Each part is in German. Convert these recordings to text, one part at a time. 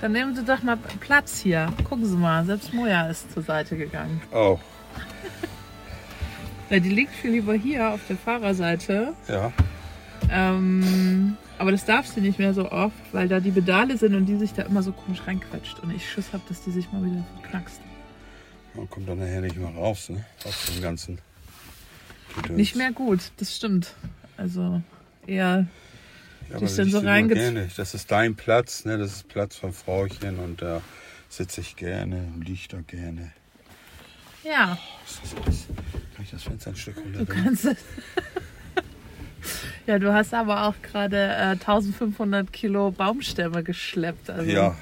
Dann nehmen Sie doch mal Platz hier. Gucken Sie mal, selbst Moja ist zur Seite gegangen. Oh, Ja, die liegt viel lieber hier auf der Fahrerseite. ja. Ähm, aber das darf sie nicht mehr so oft, weil da die Pedale sind und die sich da immer so komisch reinquetscht. Und ich Schiss habe, dass die sich mal wieder verknackst. Man kommt dann nachher nicht mehr raus, ne? Aus dem ganzen. Gedöns. Nicht mehr gut, das stimmt. Also eher Aber dann so immer reinge- gerne. Das ist dein Platz, ne? Das ist Platz von Frauchen und da sitze ich gerne, liege da gerne. Ja, alles? Kann ich das Fenster ein Stück runter? du kannst es. ja, du hast aber auch gerade äh, 1500 Kilo Baumstämme geschleppt. Also Ja.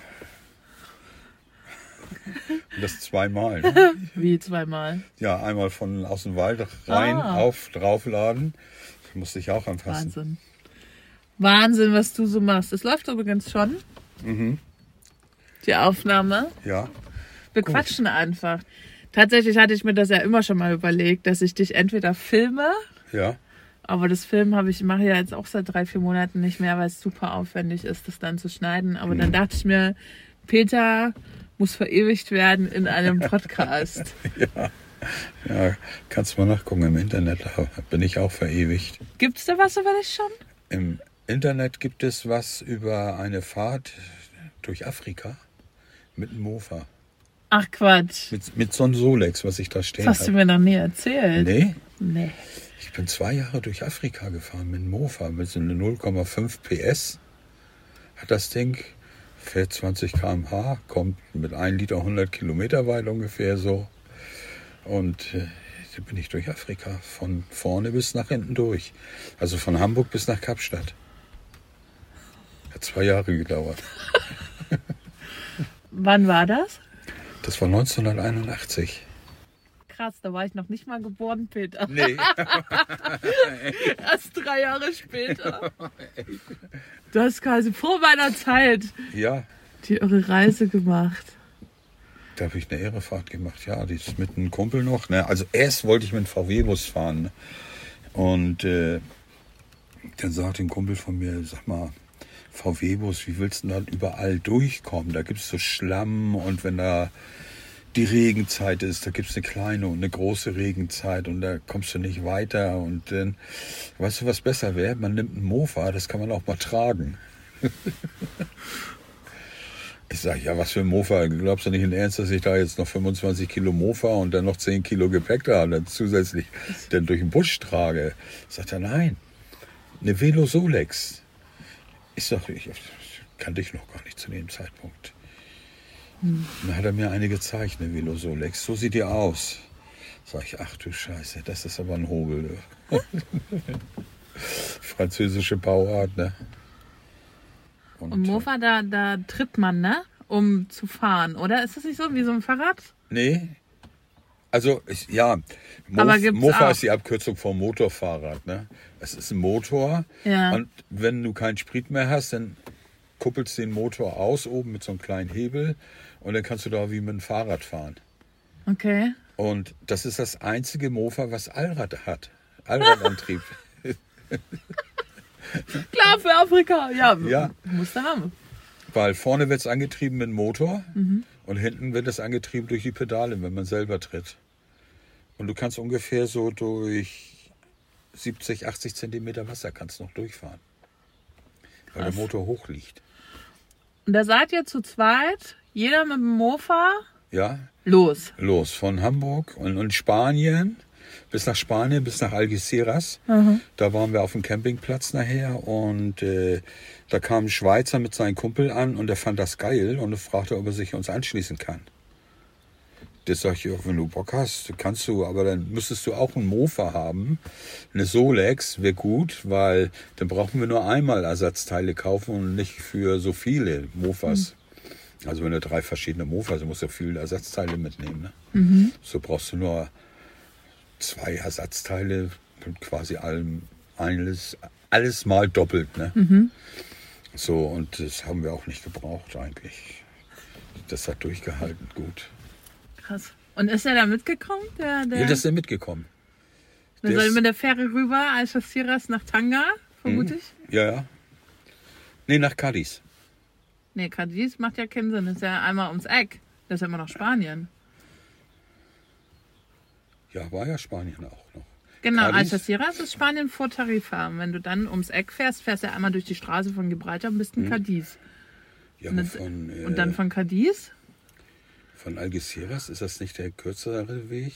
Und das zweimal. Ne? Wie zweimal. Ja, einmal von aus dem Wald rein, Ah. auf, draufladen. Das musste ich auch anfassen. Wahnsinn. Wahnsinn, was du so machst. Es läuft übrigens schon. Mhm. Die Aufnahme. Ja. Wir quatschen einfach. Tatsächlich hatte ich mir das ja immer schon mal überlegt, dass ich dich entweder filme, Ja. aber das Film habe ich mache ja jetzt auch seit drei, vier Monaten nicht mehr, weil es super aufwendig ist, das dann zu schneiden. Aber Mhm. dann dachte ich mir, Peter muss verewigt werden in einem Podcast. Ja, kannst mal nachgucken im Internet, da bin ich auch verewigt. Gibt's da was über dich schon? Im Internet gibt es was über eine Fahrt durch Afrika mit einem Mofa. Ach Quatsch. Mit, mit so einem Solex, was ich da stehen Das hast du habe. mir noch nie erzählt. Nee, Nee. ich bin zwei Jahre durch Afrika gefahren mit einem Mofa, mit so einer 0,5 PS. Hat das Ding, fährt 20 km/h, kommt mit 1 Liter 100 Kilometer weit ungefähr so. Und äh, da bin ich durch Afrika, von vorne bis nach hinten durch. Also von Hamburg bis nach Kapstadt. Hat zwei Jahre gedauert. Wann war das? Das war 1981. Krass, da war ich noch nicht mal geboren, Peter. Nee. Erst drei Jahre später. Du hast quasi vor meiner Zeit ja, die irre Reise gemacht. Da habe ich eine Ehrefahrt gemacht, ja, die ist mit einem Kumpel noch. Ne? Also erst wollte ich mit einem VW-Bus fahren. Ne? Und äh, dann sagte ein Kumpel von mir, sag mal, VW-Bus, wie willst du denn da überall durchkommen? Da gibt es so Schlamm und wenn da die Regenzeit ist, da gibt es eine kleine und eine große Regenzeit und da kommst du nicht weiter. Und dann, weißt du, was besser wäre? Man nimmt einen Mofa, das kann man auch mal tragen. Ich sage, ja, was für ein Mofa? Glaubst du nicht in Ernst, dass ich da jetzt noch 25 Kilo Mofa und dann noch 10 Kilo Gepäck da und dann zusätzlich dann durch den Busch trage? Sagt er, nein, eine Velo Solex. Ich sage, ich kannte ich noch gar nicht zu dem Zeitpunkt. Dann hat er mir eine gezeigt, eine Velo Solex. So sieht die aus. Sag ich, ach du Scheiße, das ist aber ein Hobel. du. Französische Bauart, ne? Und Mofa, da, da tritt man, ne? Um zu fahren, oder? Ist das nicht so wie so ein Fahrrad? Nee. Also, ich, ja, Mof, Mofa auch. ist die Abkürzung vom Motorfahrrad. Ne? Es ist ein Motor. Ja. Und wenn du keinen Sprit mehr hast, dann kuppelst du den Motor aus, oben mit so einem kleinen Hebel. Und dann kannst du da wie mit einem Fahrrad fahren. Okay. Und das ist das einzige Mofa, was Allrad hat. Allradantrieb. Klar, für Afrika. Ja, Ja. musst du haben. Weil vorne wird es angetrieben mit dem Motor Mhm. und hinten wird es angetrieben durch die Pedale, wenn man selber tritt. Und du kannst ungefähr so durch 70, 80 Zentimeter Wasser kannst noch durchfahren. Weil der Krass. Motor hoch liegt. Und da seid ihr zu zweit, jeder mit dem Mofa, Ja, los. los von Hamburg und, und Spanien bis nach Spanien, bis nach Algeciras. Da waren wir auf dem Campingplatz nachher und äh, da kam ein Schweizer mit seinem Kumpel an und der fand das geil und er fragte, ob er sich uns anschließen kann. Das sag ich, ja, wenn du Bock hast, kannst du, aber dann müsstest du auch einen Mofa haben. Eine Solex wäre gut, weil dann brauchen wir nur einmal Ersatzteile kaufen und nicht für so viele Mofas. Also wenn du drei verschiedene Mofas, du musst ja viele Ersatzteile mitnehmen. Ne? So brauchst du nur zwei Ersatzteile, und quasi allem, alles, alles mal doppelt. Ne? So, und das haben wir auch nicht gebraucht eigentlich. Das hat durchgehalten, gut. Krass. Und ist er da mitgekommen? Der, der, Ja, das ist ja mitgekommen. der der soll ist- mit der Fähre rüber, Algeciras nach Tanga, vermute ich. Ja, ja. Nee, nach Cadiz. Nee, Cadiz macht ja keinen Sinn. Das ist ja einmal ums Eck. Das ist ja immer noch Spanien. Ja, war ja Spanien auch noch. Genau, Algeciras ist Spanien vor Tarifa. Und wenn du dann ums Eck fährst, fährst du einmal durch die Straße von Gibraltar und bist in Cadiz. Ja, Und dann- von, äh, Und dann von Cadiz? Von Algeciras ist das nicht der kürzere Weg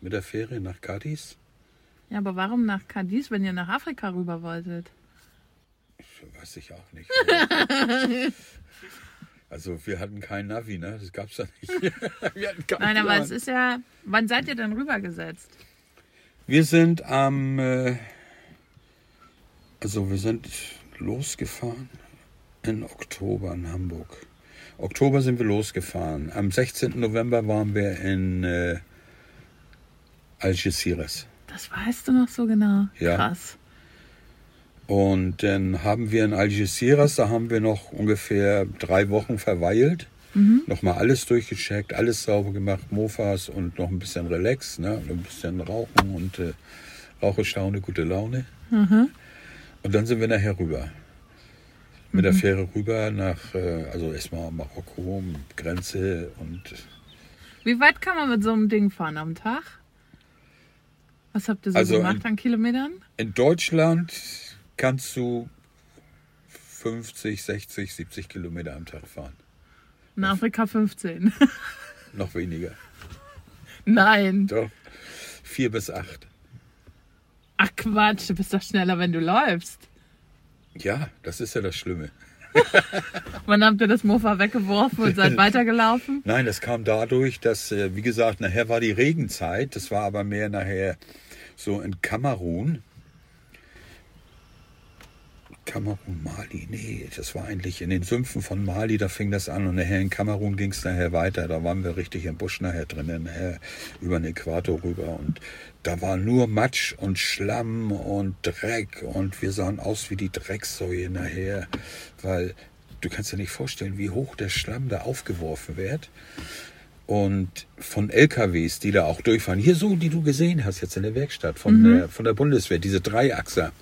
mit der Fähre nach Cadiz? Ja, aber warum nach Cadiz, wenn ihr nach Afrika rüber wolltet? Weiß ich auch nicht. also wir hatten kein Navi, ne? Das gab's ja nicht. Nein, aber es ist ja. Wann seid ihr denn rübergesetzt? Wir sind am, äh, also wir sind losgefahren in Oktober in Hamburg. Oktober sind wir losgefahren. Am 16. November waren wir in äh, Algeciras. Das weißt du noch so genau. Ja. Krass. Und dann haben wir in Algeciras, da haben wir noch ungefähr drei Wochen verweilt. Nochmal alles durchgecheckt, alles sauber gemacht, Mofas und noch ein bisschen Relax, ne? und ein bisschen Rauchen und äh, Rauche, Staune, gute Laune. Und dann sind wir nachher rüber. Mit der Fähre rüber nach, äh, also erstmal Marokko, Grenze und Wie weit kann man mit so einem Ding fahren am Tag? Was habt ihr so Also gemacht in- an Kilometern? in Deutschland kannst du 50, 60, 70 Kilometer am Tag fahren. In Afrika 15. Noch weniger. Nein. Doch. Vier bis acht. Ach Quatsch, du bist doch schneller, wenn du läufst. Ja, das ist ja das Schlimme. Wann habt ihr das Mofa weggeworfen und seid weitergelaufen? Nein, das kam dadurch, dass, äh, wie gesagt, nachher war die Regenzeit. Das war aber mehr nachher so in Kamerun. Kamerun, Mali, nee, das war eigentlich in den Sümpfen von Mali, da fing das an. Und nachher in Kamerun ging es nachher weiter. Da waren wir richtig im Busch nachher drinnen, nachher über den Äquator rüber. Und da war nur Matsch und Schlamm und Dreck. Und wir sahen aus wie die Drecksäue nachher, weil du kannst dir nicht vorstellen, wie hoch der Schlamm da aufgeworfen wird. Und von LKWs, die da auch durchfahren, hier so, die du gesehen hast jetzt in der Werkstatt von, der, von der Bundeswehr, diese Dreiachser,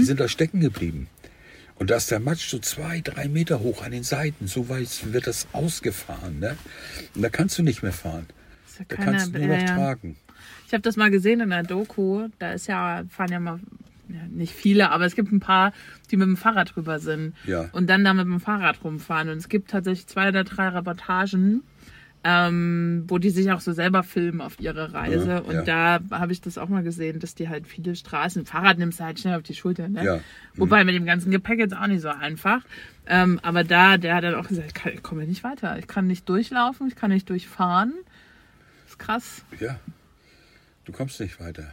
die sind da stecken geblieben. Und da ist der Matsch so zwei, drei Meter hoch an den Seiten. So weit wird das ausgefahren. Ne? Und da kannst du nicht mehr fahren. Ja Da kannst du nur noch ja. tragen. Ich habe das mal gesehen in der Doku. Da ist ja, fahren ja mal, ja, nicht viele, aber es gibt ein paar, die mit dem Fahrrad drüber sind. Ja. Und dann da mit dem Fahrrad rumfahren. Und es gibt tatsächlich zwei oder drei Reportagen, ähm, wo die sich auch so selber filmen auf ihre Reise. Ja, und ja. da habe ich das auch mal gesehen, dass die halt viele Straßen, Fahrrad nimmst du halt schnell auf die Schulter, ne? Ja. Wobei mit dem ganzen Gepäck jetzt auch nicht so einfach. Ähm, aber da, der hat dann auch gesagt, ich, kann- ich komme nicht weiter. Ich kann nicht durchlaufen, ich kann nicht durchfahren. Das ist krass. Ja. Du kommst nicht weiter.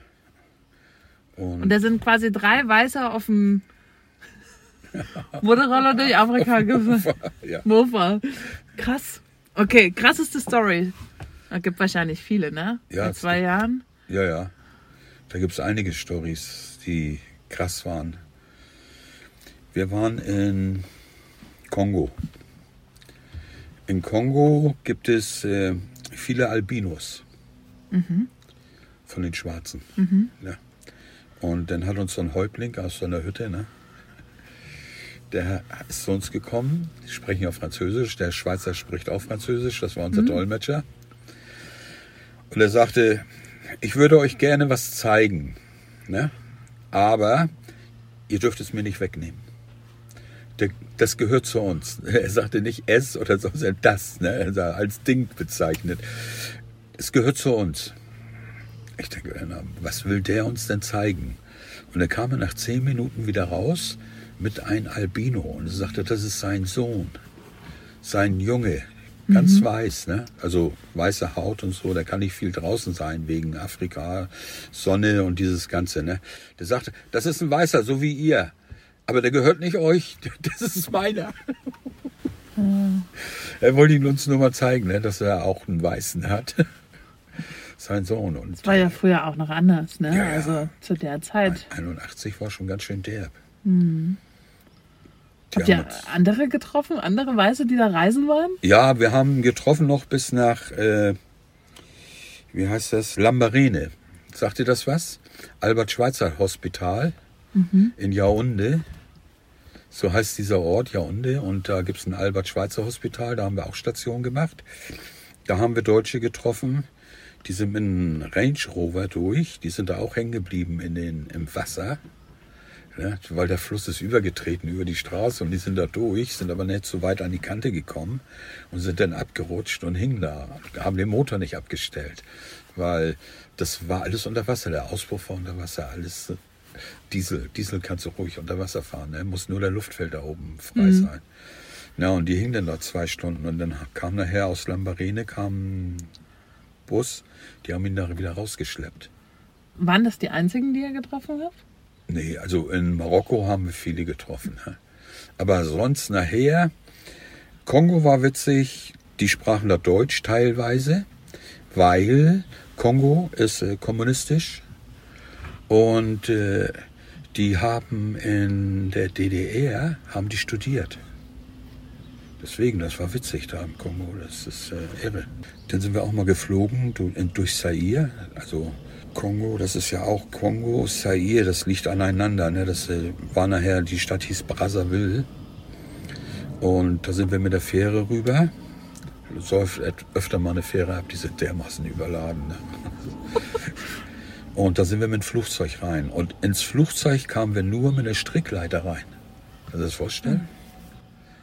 Und, Und da sind quasi drei Weiße auf dem Motorroller durch Afrika gefahren. ja. Mofa. Krass. Okay, krasseste Story. Es gibt wahrscheinlich viele, ne? Ja, In zwei Jahren. Ja, ja. Da gibt es einige Stories, die krass waren. Wir waren in Kongo. In Kongo gibt es äh, viele Albinos von den Schwarzen. Ja. Und dann hat uns so ein Häuptling aus so einer Hütte, ne? Der ist zu uns gekommen, die sprechen ja Französisch, der Schweizer spricht auch Französisch, das war unser Dolmetscher. Und er sagte, ich würde euch gerne was zeigen, ne? aber ihr dürft es mir nicht wegnehmen. Das gehört zu uns. Er sagte nicht es oder so, sondern das, ne? er als Ding bezeichnet. Es gehört zu uns. Ich denke, was will der uns denn zeigen? Und er kam nach zehn Minuten wieder raus mit einem Albino und er sagte, das ist sein Sohn, sein Junge, ganz weiß, ne? also weiße Haut und so, der kann nicht viel draußen sein wegen Afrika, Sonne und dieses Ganze. Ne? Der sagte, das ist ein Weißer, so wie ihr, aber der gehört nicht euch, das ist meiner. Er wollte ihn uns nur mal zeigen, ne, dass er auch einen Weißen hat. Sein Sohn. Und Das war ja früher auch noch anders, ne? Ja. Also zu der Zeit. 81 war schon ganz schön derb. Die Habt ihr andere getroffen? Andere Weiße, die da reisen waren? ja, wir haben getroffen noch bis nach, äh, wie heißt das, Lambarene. Sagt ihr das was? Albert Schweitzer Hospital in Yaoundé. So heißt dieser Ort, Yaoundé. Und da gibt's ein Albert-Schweitzer-Hospital, da haben wir auch Station gemacht. Da haben wir Deutsche getroffen, die sind mit einem Range Rover durch, die sind da auch hängen geblieben in den, im Wasser. Ja, weil der Fluss ist übergetreten über die Straße und die sind da durch, sind aber nicht so weit an die Kante gekommen und sind dann abgerutscht und hingen da, haben den Motor nicht abgestellt, weil das war alles unter Wasser, der Auspuff war unter Wasser, alles Diesel. Diesel kannst du ruhig unter Wasser fahren, ne? muss nur der Luftfilter oben frei Mhm. sein. Ja, und die hingen dann da zwei Stunden und dann kam nachher aus Lambarene kam ein Bus, die haben ihn da wieder rausgeschleppt. Waren das die einzigen, die ihr getroffen habt? Nee, also in Marokko haben wir viele getroffen. Ne? Aber sonst nachher, Kongo war witzig, die sprachen da Deutsch teilweise, weil Kongo ist äh, kommunistisch und äh, die haben in der DDR, haben die studiert. Deswegen, das war witzig da im Kongo, das ist äh, irre. Dann sind wir auch mal geflogen durch Zaire, also Kongo, das ist ja auch Kongo, Zaire, das liegt aneinander. Ne? Das äh, war nachher, die Stadt hieß Brazzaville. Und da sind wir mit der Fähre rüber. Öf- öfter mal eine Fähre ab, die sind dermaßen überladen. Ne? Und da sind wir mit dem Flugzeug rein. Und ins Flugzeug kamen wir nur mit einer Strickleiter rein. Kannst du das vorstellen?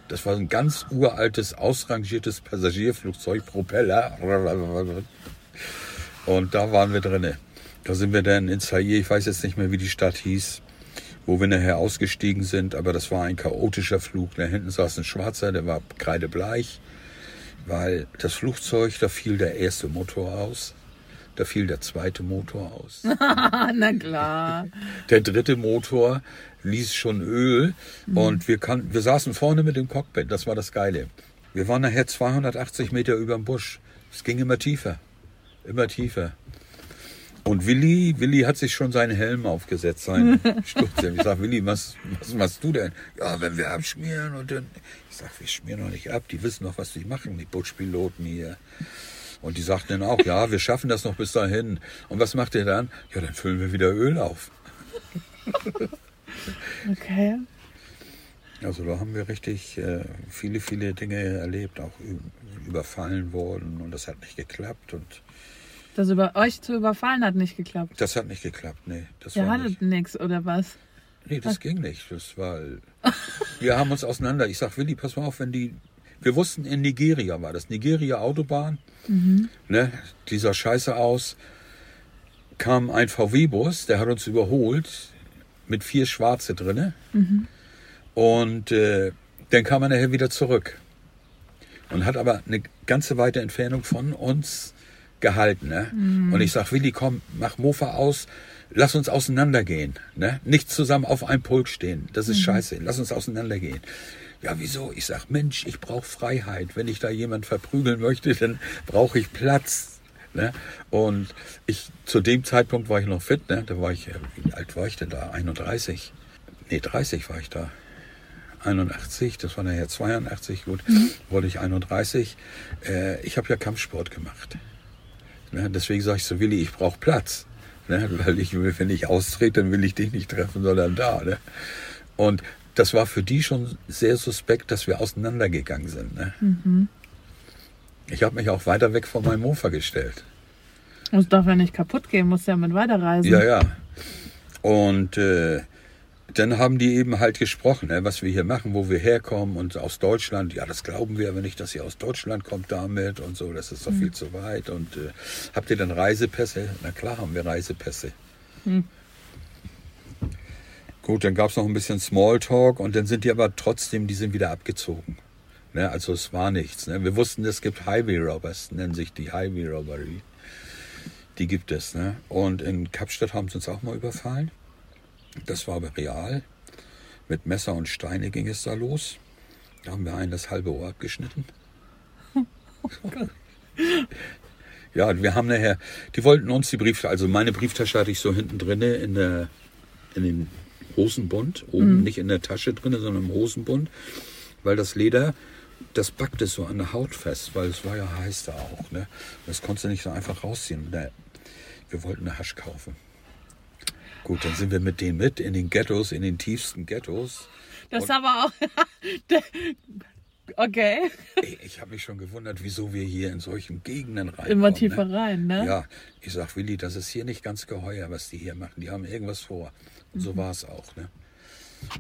Das war ein ganz uraltes, ausrangiertes Passagierflugzeug, Propeller. Und da waren wir drinne. Da sind wir dann in Zaire, ich weiß jetzt nicht mehr, wie die Stadt hieß, wo wir nachher ausgestiegen sind, aber das war ein chaotischer Flug. Da hinten saß ein Schwarzer, der war kreidebleich, weil das Flugzeug, da fiel der erste Motor aus, da fiel der zweite Motor aus. Na klar. Der dritte Motor ließ schon Öl und wir, kann, wir saßen vorne mit dem Cockpit, das war das Geile. Wir waren nachher 280 Meter über dem Busch. Es ging immer tiefer, immer tiefer. Und Willi, Willi hat sich schon seinen Helm aufgesetzt, seinen Stutzhelm. Ich sag, Willi, was, was machst du denn? Ja, wenn wir abschmieren und dann. Ich sag, wir schmieren noch nicht ab, die wissen noch, was die machen, die Butchpiloten hier. Und die sagten dann auch, ja, wir schaffen das noch bis dahin. Und was macht ihr dann? Ja, dann füllen wir wieder Öl auf. Okay. Also da haben wir richtig äh, viele, viele Dinge erlebt, auch überfallen worden und das hat nicht geklappt und Das über euch zu überfallen hat nicht geklappt. das hat nicht geklappt, nee. Das Ihr war hattet nicht. nichts oder was? Nee, das ging nicht. Das war. Wir haben uns auseinander. Ich sag, Willi, pass mal auf, wenn die. Wir wussten, in Nigeria war das. Nigeria Autobahn. Ne, dieser Scheiße aus. Kam ein VW-Bus, der hat uns überholt. Mit vier Schwarze drinne. Und äh, dann kam er nachher wieder zurück. Und hat aber eine ganze weite Entfernung von uns gehalten. Ne? Und ich sag, Willi, komm, mach Mofa aus, lass uns auseinandergehen. Ne? Nicht zusammen auf einem Pult stehen. Das ist scheiße. Lass uns auseinandergehen. Ja, wieso? Ich sag, Mensch, ich brauche Freiheit. Wenn ich da jemand verprügeln möchte, dann brauche ich Platz. Ne? Und ich, zu dem Zeitpunkt war ich noch fit, ne? Da war ich, äh, wie alt war ich denn da? 31? Nee, 30 war ich da. 81, das war nachher 82, gut, wurde ich 31. Äh, ich habe ja Kampfsport gemacht. Ne? Deswegen sage ich so, Willi, ich brauche Platz. Ne? Weil ich, wenn ich austrete, dann will ich dich nicht treffen, sondern da. Ne? Und das war für die schon sehr suspekt, dass wir auseinandergegangen sind. Ne? Ich habe mich auch weiter weg von meinem Mofa gestellt. Es darf ja nicht kaputt gehen, muss ja mit weiterreisen. Ja, ja. Und äh, dann haben die eben halt gesprochen, ne, was wir hier machen, wo wir herkommen und aus Deutschland. Ja, das glauben wir aber nicht, dass ihr aus Deutschland kommt damit und so. Das ist doch viel zu weit. Und äh, habt ihr dann Reisepässe? Na klar haben wir Reisepässe. Gut, dann gab es noch ein bisschen Smalltalk und dann sind die aber trotzdem, die sind wieder abgezogen. Ne, also es war nichts. Ne. Wir wussten, es gibt Highway Robbers, nennen sich die Highway Robbery. Die gibt es. Ne? Und in Kapstadt haben sie uns auch mal überfallen. Das war aber real. Mit Messer und Steine ging es da los. Da haben wir einen das halbe Ohr abgeschnitten. ja, und wir haben nachher, die wollten uns die Brieftasche, also meine Brieftasche hatte ich so hinten drinne in der, in den Hosenbund, oben nicht in der Tasche drinne, sondern im Hosenbund, weil das Leder, das backte so an der Haut fest, weil es war ja heiß da auch, ne? Das konntest du nicht so einfach rausziehen. Wir wollten eine Hasch kaufen. Gut, dann sind wir mit denen mit in den Ghettos, in den tiefsten Ghettos. Das ist aber auch. okay. Ich habe mich schon gewundert, wieso wir hier in solchen Gegenden rein. Immer tiefer rein, ne? Ja, ich sag Willi, das ist hier nicht ganz geheuer, was die hier machen. Die haben irgendwas vor. Und Mhm. so war es auch. Ne?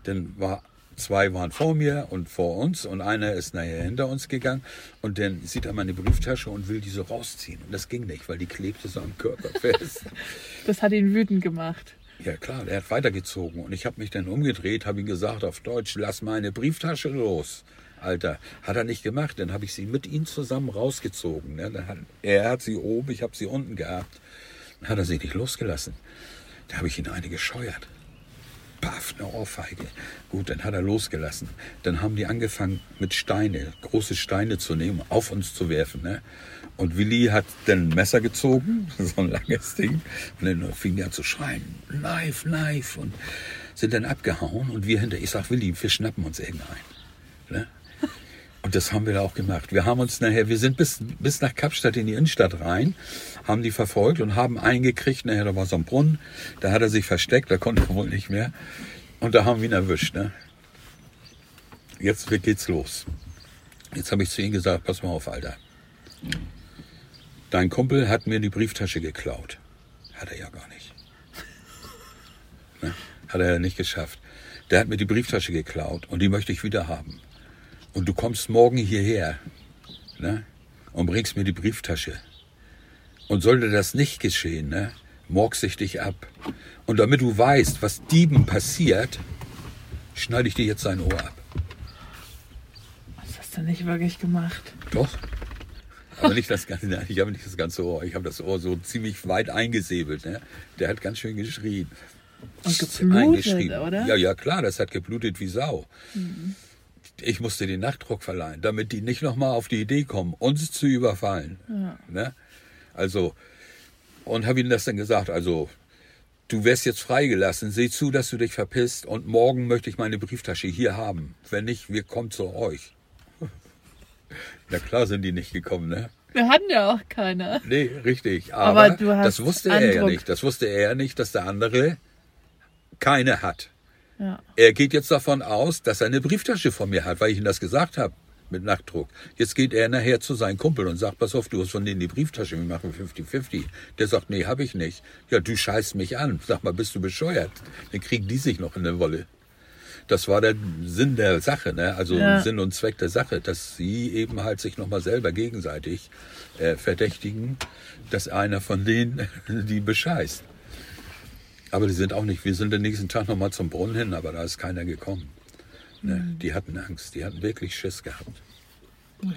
Dann war zwei waren vor mir und vor uns und einer ist nachher hinter uns gegangen und dann sieht er meine Brieftasche und will die so rausziehen. Und das ging nicht, weil die klebte so am Körper fest. Das hat ihn wütend gemacht. Ja klar, der hat weitergezogen und ich habe mich dann umgedreht, habe ihm gesagt auf Deutsch, lass meine Brieftasche los. Alter, hat er nicht gemacht, dann habe ich sie mit ihm zusammen rausgezogen. Ne? Hat, er hat sie oben, ich habe sie unten gehabt. Dann hat er sie nicht losgelassen. Da habe ich ihn eine gescheuert. Paff, eine Ohrfeige. Gut, dann hat er losgelassen. Dann haben die angefangen mit Steine, große Steine zu nehmen, auf uns zu werfen. Ne? Und Willi hat dann ein Messer gezogen, so ein langes Ding. Und dann fing er an zu schreien, Knife, Knife. Und sind dann abgehauen. Und wir hinter, ich sag, Willi, wir schnappen uns irgendeinen. Ne? Und das haben wir da auch gemacht. Wir haben uns nachher, wir sind bis, bis nach Kapstadt in die Innenstadt rein, haben die verfolgt und haben einen gekriegt. Nachher, da war so ein Brunnen, da hat er sich versteckt, da konnte er wohl nicht mehr. Und da haben wir ihn erwischt. Ne? Jetzt geht's los. Jetzt habe ich zu ihm gesagt, pass mal auf, Alter. Dein Kumpel hat mir die Brieftasche geklaut. Hat er ja gar nicht. Ne? Hat er ja nicht geschafft. Der hat mir die Brieftasche geklaut und die möchte ich wieder haben. Und du kommst morgen hierher ne? und bringst mir die Brieftasche. Und sollte das nicht geschehen, ne? morgs ich dich ab. Und damit du weißt, was Dieben passiert, schneide ich dir jetzt sein Ohr ab. Das hast du nicht wirklich gemacht. Doch. Aber nicht das ganze, nein, ich habe nicht das ganze Ohr. Ich habe das Ohr so ziemlich weit eingesäbelt. Ne? Der hat ganz schön geschrien. Und geblutet, oder? Ja, ja, klar, das hat geblutet wie Sau. Ich musste den Nachtdruck verleihen, damit die nicht nochmal auf die Idee kommen, uns zu überfallen. Ne? Also, und habe ihnen das dann gesagt, also, du wirst jetzt freigelassen, seh zu, dass du dich verpisst und morgen möchte ich meine Brieftasche hier haben. Wenn nicht, wir kommen zu euch. Na klar sind die nicht gekommen, ne? Wir hatten ja auch keine. Nee, richtig. Aber, Aber du hast das wusste er ja nicht. Das wusste er ja nicht, dass der andere keine hat. Ja. Er geht jetzt davon aus, dass er eine Brieftasche von mir hat, weil ich ihm das gesagt habe mit Nachtdruck. Jetzt geht er nachher zu seinem Kumpel und sagt, pass auf, du hast von denen die Brieftasche, wir machen 50-50. Der sagt, nee, habe ich nicht. Ja, du scheißt mich an. Sag mal, bist du bescheuert? Dann kriegen die sich noch in der Wolle. Das war der Sinn der Sache, ne? also Ja. Sinn und Zweck der Sache, dass sie eben halt sich nochmal selber gegenseitig äh, verdächtigen, dass einer von denen die bescheißt. Aber die sind auch nicht, wir sind den nächsten Tag nochmal zum Brunnen hin, aber da ist keiner gekommen. Ne? Die hatten Angst, die hatten wirklich Schiss gehabt.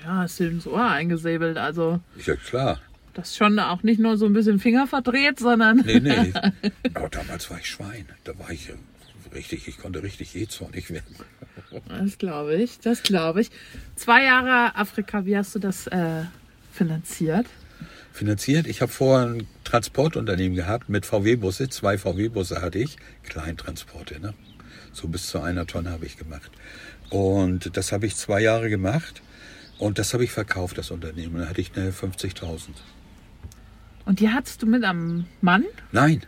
Ja, du ins Ohr eingesäbelt. Also, Ja klar, das ist schon auch nicht nur so ein bisschen Finger verdreht, sondern. nee, nee. Aber damals war ich Schwein, da war ich richtig, ich konnte richtig jähzornig werden. Das glaube ich, das glaube ich. Zwei Jahre Afrika, wie hast du das äh, finanziert? finanziert. Ich habe vorher ein Transportunternehmen gehabt mit VW-Busse. Zwei VW-Busse hatte ich, Kleintransporte. Ne? So bis zu einer Tonne habe ich gemacht. Und das habe ich zwei Jahre gemacht. Und das habe ich verkauft, das Unternehmen. Da hatte ich eine 50.000. Und die hattest du mit am Mann? Nein,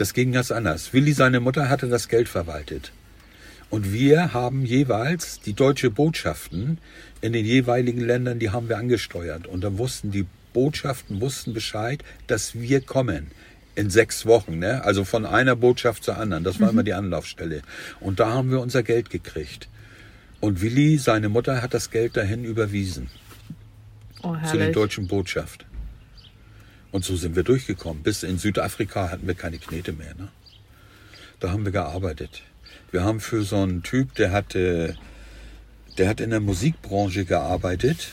das ging ganz anders. Willi, seine Mutter, hatte das Geld verwaltet. Und wir haben jeweils die deutsche Botschaften in den jeweiligen Ländern, die haben wir angesteuert. Und dann wussten die Botschaften wussten Bescheid, dass wir kommen in sechs Wochen. Ne? Also von einer Botschaft zur anderen. Das war immer die Anlaufstelle. Und da haben wir unser Geld gekriegt. Und Willi, seine Mutter, hat das Geld dahin überwiesen Oh, zu den deutschen Botschaft. Und so sind wir durchgekommen. Bis in Südafrika hatten wir keine Knete mehr. Ne? Da haben wir gearbeitet. Wir haben für so einen Typ, der hatte, der hat in der Musikbranche gearbeitet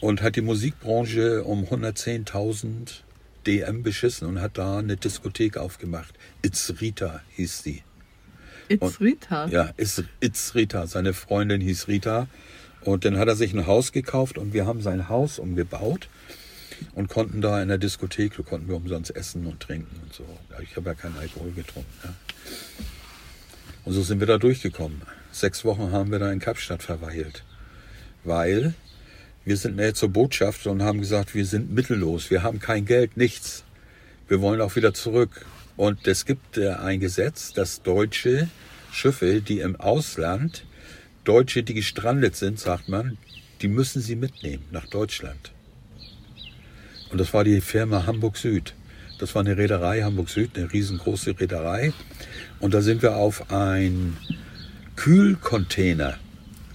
und hat die Musikbranche um 110.000 DM beschissen und hat da eine Diskothek aufgemacht. It's Rita hieß die. It's Rita. Ja, ist It's Rita. Seine Freundin hieß Rita. Und dann hat er sich ein Haus gekauft und wir haben sein Haus umgebaut und konnten da in der Diskothek, da konnten wir umsonst essen und trinken und so. Ich habe ja keinen Alkohol getrunken. Ja. Und so sind wir da durchgekommen. Sechs Wochen haben wir da in Kapstadt verweilt. Weil wir sind näher zur Botschaft und haben gesagt, wir sind mittellos, wir haben kein Geld, nichts. Wir wollen auch wieder zurück. Und es gibt äh, ein Gesetz, dass Deutsche Schiffe, die im Ausland, Deutsche, die gestrandet sind, sagt man, die müssen sie mitnehmen nach Deutschland. Und das war die Firma Hamburg Süd. Das war eine Reederei Hamburg Süd, eine riesengroße Reederei. Und da sind wir auf ein Kühlcontainer,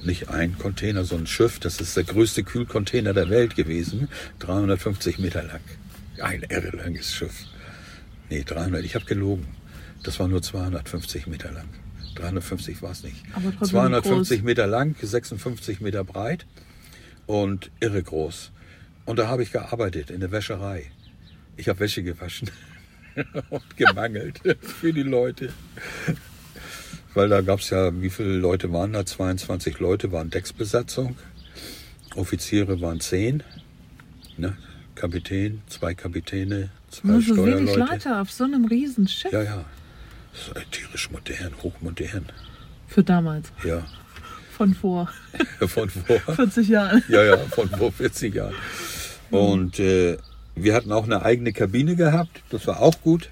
nicht ein Container, sondern ein Schiff, das ist der größte Kühlcontainer der Welt gewesen, 350 Meter lang. Ein irre langes Schiff. Nee, 300, ich habe gelogen. Das war nur 250 Meter lang. 350 war es nicht. Aber trotzdem 250 groß. Meter lang, 56 Meter breit und irre groß. Und da habe ich gearbeitet in der Wäscherei. Ich habe Wäsche gewaschen und gemangelt für die Leute. Weil da gab es ja, wie viele Leute waren da? 22 Leute waren Decksbesatzung. Offiziere waren 10. Ne? Kapitän, zwei Kapitäne, zwei Nur so wenig. Leute auf so einem Riesenschiff. Ja, ja. Das ist tierisch modern, hochmodern. Für damals. Ja. Von vor Von vor. 40 Jahren. Ja, ja, von vor 40 Jahren. Und äh, wir hatten auch eine eigene Kabine gehabt. Das war auch gut.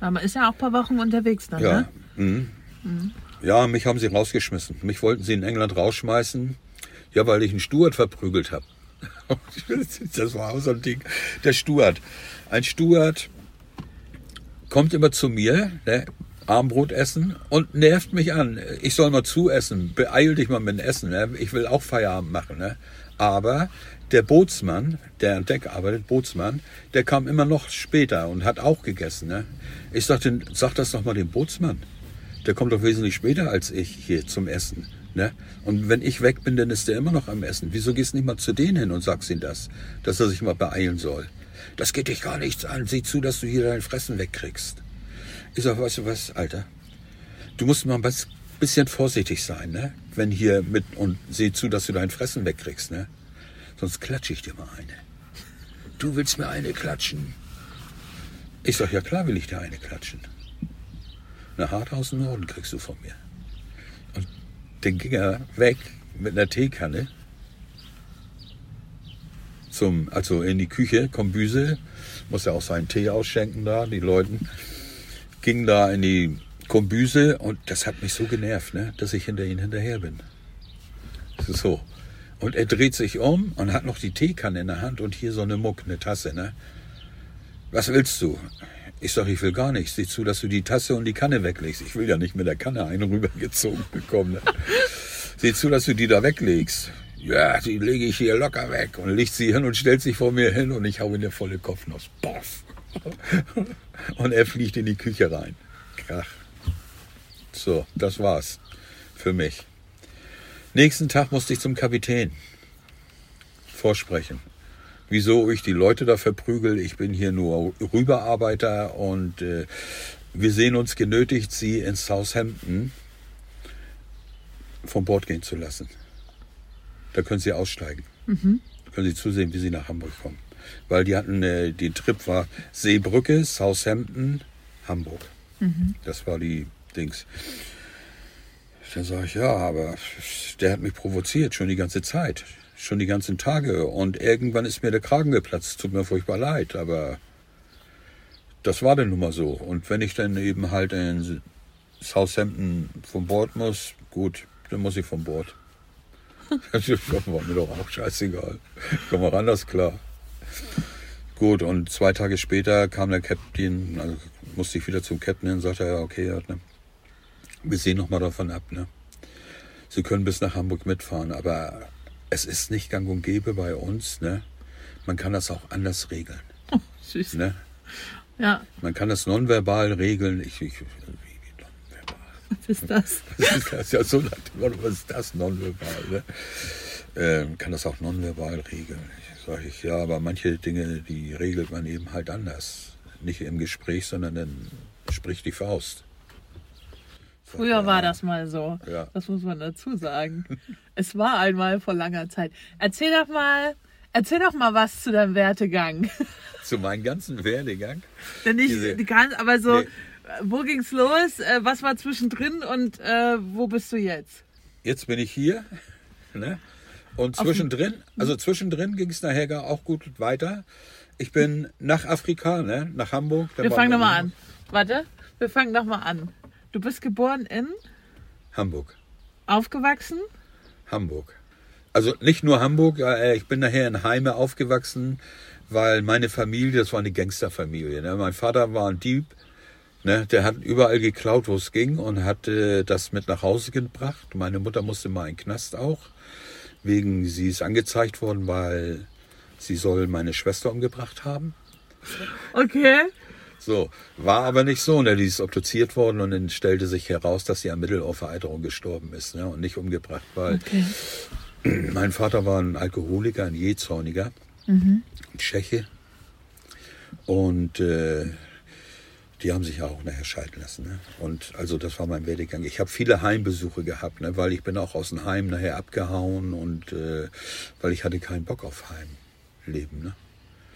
Aber man ist ja auch ein paar Wochen unterwegs dann, Ja. ne? Mhm. Ja, mich haben sie rausgeschmissen. Mich wollten sie in England rausschmeißen. Ja, weil ich einen Stuart verprügelt habe. Das war auch so ein Ding. Der Stuart. Ein Stuart kommt immer zu mir, ne, Armbrot essen und nervt mich an. Ich soll mal zuessen. Beeil dich mal mit dem Essen. Ne? Ich will auch Feierabend machen. Ne? Aber der Bootsmann, der an Deck arbeitet, Bootsmann, der kam immer noch später und hat auch gegessen. Ne? Ich sagte, sag das doch mal dem Bootsmann. Der kommt doch wesentlich später als ich hier zum Essen. Ne? Und wenn ich weg bin, dann ist der immer noch am Essen. Wieso gehst du nicht mal zu denen hin und sagst ihm das, dass er sich mal beeilen soll? Das geht dich gar nichts an. Sieh zu, dass du hier dein Fressen wegkriegst. Ich sag, weißt du was, Alter? Du musst mal ein bis- bisschen vorsichtig sein, ne? Wenn hier mit und sieh zu, dass du dein Fressen wegkriegst, ne? Sonst klatsche ich dir mal eine. Du willst mir eine klatschen? Ich sag, ja klar will ich dir eine klatschen. Eine hart aus dem Norden kriegst du von mir. Und dann ging er weg mit einer Teekanne zum, also in die Küche, Kombüse, muss ja auch seinen Tee ausschenken da, die Leuten, ging da in die Kombüse und das hat mich so genervt, ne, dass ich hinter ihm hinterher bin. So. Und er dreht sich um und hat noch die Teekanne in der Hand und hier so eine Muck, eine Tasse, ne. Was willst du? Ich sag, ich will gar nichts. Sieh zu, dass du die Tasse und die Kanne weglegst. Ich will ja nicht mit der Kanne einen rübergezogen bekommen. Ne? Sieh zu, dass du die da weglegst. Ja, die lege ich hier locker weg. Und legt sie hin und stellt sich vor mir hin und ich hau in der volle Kopfnuss. Boff. Und er fliegt in die Küche rein. Krach. So, das war's für mich. Nächsten Tag musste ich zum Kapitän vorsprechen. Wieso ich die Leute da verprügel, ich bin hier nur Rüberarbeiter und äh, wir sehen uns genötigt, sie in Southampton vom Bord gehen zu lassen. Da können sie aussteigen. Können sie zusehen, wie sie nach Hamburg kommen. Weil die hatten, äh, die Trip war Seebrücke, Southampton, Hamburg. Das war die Dings. Dann sage ich, ja, aber der hat mich provoziert, schon die ganze Zeit. Schon die ganzen Tage. Und irgendwann ist mir der Kragen geplatzt. Tut mir furchtbar leid, aber das war dann nun mal so. Und wenn ich dann eben halt in Southampton vom Bord muss, gut, dann muss ich vom Bord. Das war mir doch auch scheißegal. Komm mal anders klar. Gut, und zwei Tage später kam der Captain, also musste ich wieder zum Captain und sagte, ja, okay, ja, ne, wir sehen noch mal davon ab. Ne? Sie können bis nach Hamburg mitfahren, aber es ist nicht gang und gäbe bei uns. Ne? Man kann das auch anders regeln. Süß. Ne? Ja, Man kann das nonverbal regeln. Ich, ich, was ist das? Was ist das? Ja, so was ist das nonverbal? Ne? Ähm, kann das auch nonverbal regeln? Sage ich, ja, aber manche Dinge, die regelt man eben halt anders. Nicht im Gespräch, sondern dann spricht die Faust. Früher war das mal so. Ja. Das muss man dazu sagen. es war einmal vor langer Zeit. Erzähl doch mal, erzähl doch mal was zu deinem Wertegang. Zu meinem ganzen Werdegang. Denn die ganz, aber so, Nee. wo ging's los? Äh, Was war zwischendrin und äh, wo bist du jetzt? Jetzt bin ich hier. Ne? Und zwischendrin, also zwischendrin ging es nachher gar auch gut weiter. Ich bin nach Afrika, ne? nach Hamburg. Wir fangen nochmal an. Warte, wir fangen nochmal an. Du bist geboren in, Hamburg. aufgewachsen? Hamburg. Also nicht nur Hamburg, äh, ich bin nachher in Heime aufgewachsen, weil meine Familie, das war eine Gangsterfamilie. Ne? Mein Vater war ein Dieb, ne? der hat überall geklaut, wo es ging und hat äh, das mit nach Hause gebracht. Meine Mutter musste mal in den Knast auch, wegen sie ist angezeigt worden, weil sie soll meine Schwester umgebracht haben. Okay. So, war aber nicht so. Ne? Die ist obduziert worden und dann stellte sich heraus, dass sie an Mittelohrvereiterung gestorben ist ne? und nicht umgebracht, weil Okay. mein Vater war ein Alkoholiker, ein Jähzorniger, ein Tscheche. Und äh, die haben sich ja auch nachher scheiden lassen. Ne? Und also das war mein Werdegang. Ich habe viele Heimbesuche gehabt, ne? weil ich bin auch aus dem Heim nachher abgehauen und äh, weil ich hatte keinen Bock auf Heimleben. Ne?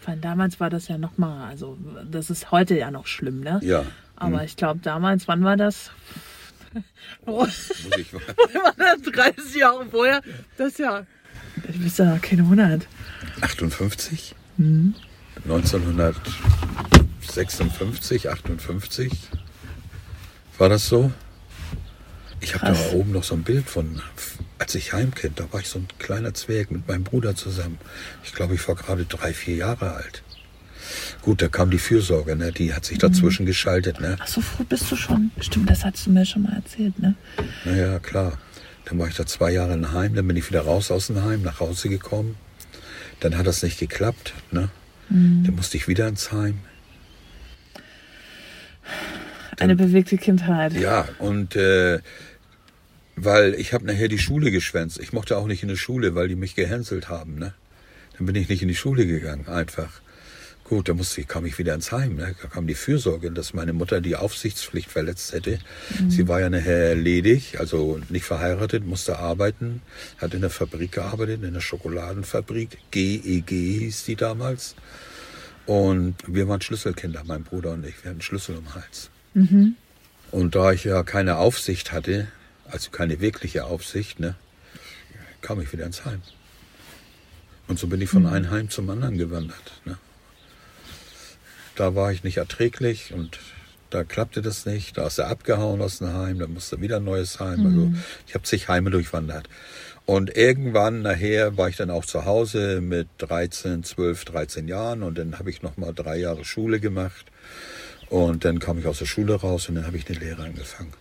Weil damals war das ja noch mal, also das ist heute ja noch schlimm, ne? Ja, Aber ich glaube damals, wann war das? Oh, muss ich mal. war das 30 Jahre vorher? Das ist ja. Du bist ja keine 100. 58? Mhm. 1956, 58? War das so? Ich habe da oben noch so ein Bild von, als ich Heimkind, da war ich so ein kleiner Zwerg mit meinem Bruder zusammen. Ich glaube, ich war gerade drei, vier Jahre alt. Gut, da kam die Fürsorge, ne? die hat sich dazwischen geschaltet. Ne? Ach so früh bist du schon. Stimmt, das hast du mir schon mal erzählt, ne? Naja, klar. Dann war ich da zwei Jahre in Heim, dann bin ich wieder raus aus dem Heim, nach Hause gekommen. Dann hat das nicht geklappt. Ne? Dann musste ich wieder ins Heim. Eine bewegte Kindheit. Ja, und äh, weil ich habe nachher die Schule geschwänzt. Ich mochte auch nicht in die Schule, weil die mich gehänselt haben. Ne? Dann bin ich nicht in die Schule gegangen, einfach. Gut, da musste ich, kam ich wieder ins Heim. Ne? Da kam die Fürsorge, dass meine Mutter die Aufsichtspflicht verletzt hätte. Sie war ja nachher ledig, also nicht verheiratet, musste arbeiten, hat in der Fabrik gearbeitet, in der Schokoladenfabrik. GEG hieß die damals. Und wir waren Schlüsselkinder, mein Bruder und ich. Wir hatten Schlüssel um den Hals. Und da ich ja keine Aufsicht hatte, also keine wirkliche Aufsicht, ne, kam ich wieder ins Heim. Und so bin ich von einem Heim zum anderen gewandert. Ne. Da war ich nicht erträglich und da klappte das nicht. Da ist er abgehauen aus dem Heim, da musste wieder ein neues Heim. Also ich habe zig Heime durchwandert. Und irgendwann nachher war ich dann auch zu Hause mit 13, 12, 13 Jahren und dann habe ich noch mal drei Jahre Schule gemacht. Und dann kam ich aus der Schule raus und dann habe ich eine Lehre angefangen.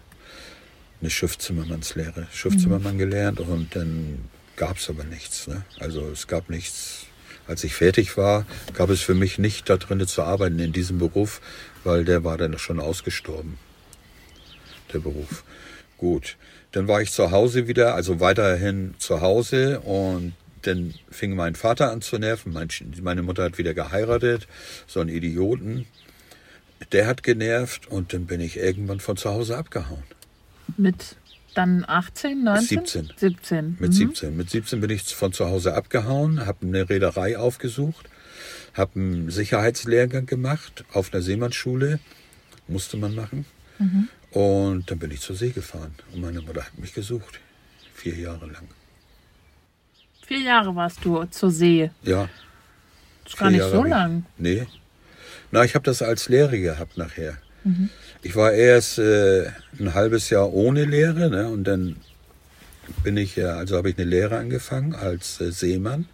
Eine Schiffszimmermannslehre. Schiffszimmermann gelernt und dann gab es aber nichts. Ne? Also es gab nichts. Als ich fertig war, gab es für mich nicht da drin zu arbeiten in diesem Beruf, weil der war dann schon ausgestorben, der Beruf. Gut, dann war ich zu Hause wieder, also weiterhin zu Hause und dann fing mein Vater an zu nerven. Mein, meine Mutter hat wieder geheiratet, so einen Idioten. Der hat genervt und dann bin ich irgendwann von zu Hause abgehauen. Mit dann 18, 19? 17. 17. Mit mhm. 17. Mit 17 bin ich von zu Hause abgehauen, habe eine Reederei aufgesucht, habe einen Sicherheitslehrgang gemacht auf einer Seemannsschule, musste man machen. Und dann bin ich zur See gefahren und meine Mutter hat mich gesucht, vier Jahre lang. Vier Jahre warst du zur See. Ja. Das ist gar nicht Jahre so hab ich- lang. Nee. Na, ich habe das als Lehre gehabt nachher. Ich war erst äh, ein halbes Jahr ohne Lehre ne, und dann bin ich ja, also habe ich eine Lehre angefangen als äh, Seemann.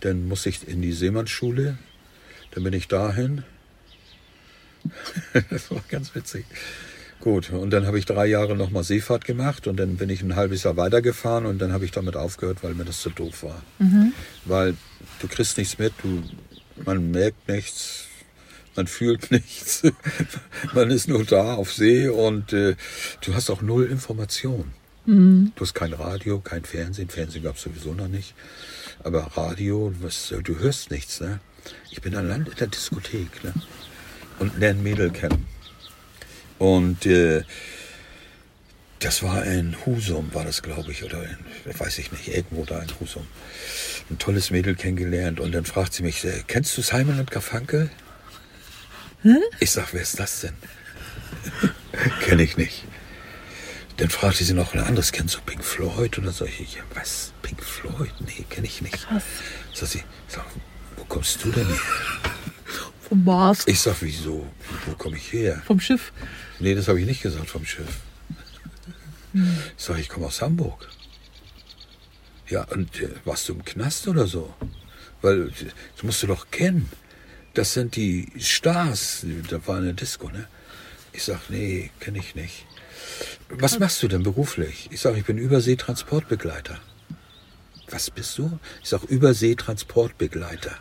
Dann musste ich in die Seemannsschule. Dann bin ich dahin. das war ganz witzig. Gut, und dann habe ich drei Jahre nochmal Seefahrt gemacht und dann bin ich ein halbes Jahr weitergefahren und dann habe ich damit aufgehört, weil mir das zu doof war. Weil du kriegst nichts mit, du, man merkt nichts, man fühlt nichts, man ist nur da auf See und äh, du hast auch null Information. Du hast kein Radio, kein Fernsehen, Fernsehen gab es sowieso noch nicht, aber Radio, was, du hörst nichts. Ne? Ich bin allein in der Diskothek ne? und lerne Mädel kennen. Und äh, das war in Husum, war das, glaube ich, oder in, weiß ich nicht, irgendwo da in Husum. Ein tolles Mädel kennengelernt und dann fragt sie mich, äh, kennst du Simon und Garfunkel? Ich sag, wer ist das denn? Kenne ich nicht. Dann fragte sie noch ein anderes, kennst du Pink Floyd oder so? Ich, ja, was? Pink Floyd? Nee, kenne ich nicht. Krass. Sagt sie, sag, wo kommst du denn her? vom Mars. Ich sag, wieso? Wo komme ich her? Vom Schiff. Nee, das habe ich nicht gesagt vom Schiff. Ich sag, ich komme aus Hamburg. Ja, und äh, warst du im Knast oder so? Weil, äh, das musst du doch kennen. Das sind die Stars. Da war eine Disco, ne? Ich sag, nee, kenne ich nicht. Was machst du denn beruflich? Ich sag, ich bin Überseetransportbegleiter. Was bist du? Ich sag, Überseetransportbegleiter.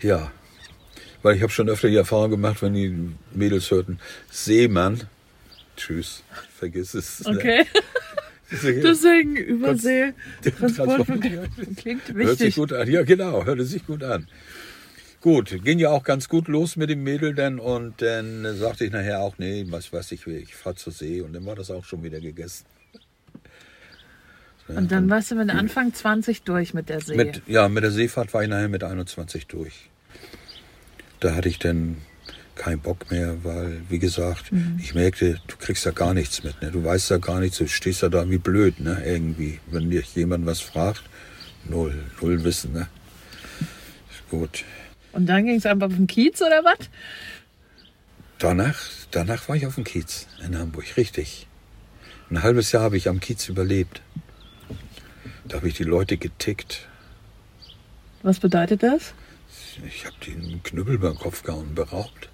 Ja, weil ich habe schon öfter die Erfahrung gemacht, wenn die Mädels hörten, Seemann, tschüss, vergiss es. ne? Okay. Deswegen Übersee. Transport Transport- klingt Hört sich wichtig. gut an. Ja, genau, hörte sich gut an. Gut, ging ja auch ganz gut los mit dem Mädel dann und dann sagte ich nachher auch, nee, was weiß ich, ich fahr zur See und dann war das auch schon wieder gegessen. Und dann warst du mit Anfang 20 durch mit der See. Mit, ja, mit der Seefahrt war ich nachher mit 21 durch. Da hatte ich dann keinen Bock mehr, weil, wie gesagt, ich merkte, du kriegst da gar nichts mit. Ne? Du weißt da gar nichts, du stehst da da wie blöd, ne? irgendwie. Wenn dich jemand was fragt, null, null Wissen. Ne? Gut. Und dann ging es einfach auf den Kiez oder was? Danach, danach war ich auf dem Kiez in Hamburg, richtig. Ein halbes Jahr habe ich am Kiez überlebt. Da habe ich die Leute getickt. Was bedeutet das? Ich habe den Knüppel beim Kopf gehauen, beraubt.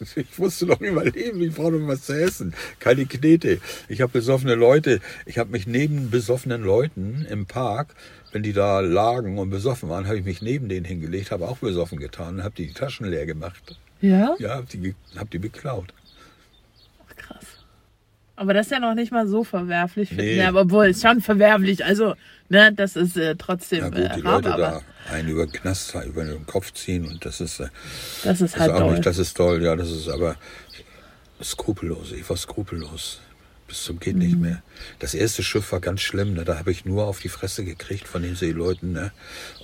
Ich musste doch überleben, ich brauchte was zu essen. Keine Knete. Ich habe besoffene Leute, ich habe mich neben besoffenen Leuten im Park, wenn die da lagen und besoffen waren, habe ich mich neben denen hingelegt, habe auch besoffen getan und habe die Taschen leer gemacht. Ja? Ja, habe die, hab die beklaut. Krass. Aber das ist ja noch nicht mal so verwerflich. Nee. Ja, aber obwohl, ist schon verwerflich. Also, ne, das ist äh, trotzdem Ja gut, äh, die hart, Leute da einen über den Knast, über den Kopf ziehen und das ist, äh, das ist halt ist auch toll. nicht, das ist toll, ja, das ist aber skrupellos. Ich war skrupellos. Bis zum geht nicht mehr. Das erste Schiff war ganz schlimm, ne? da habe ich nur auf die Fresse gekriegt von den Seeleuten. Ne?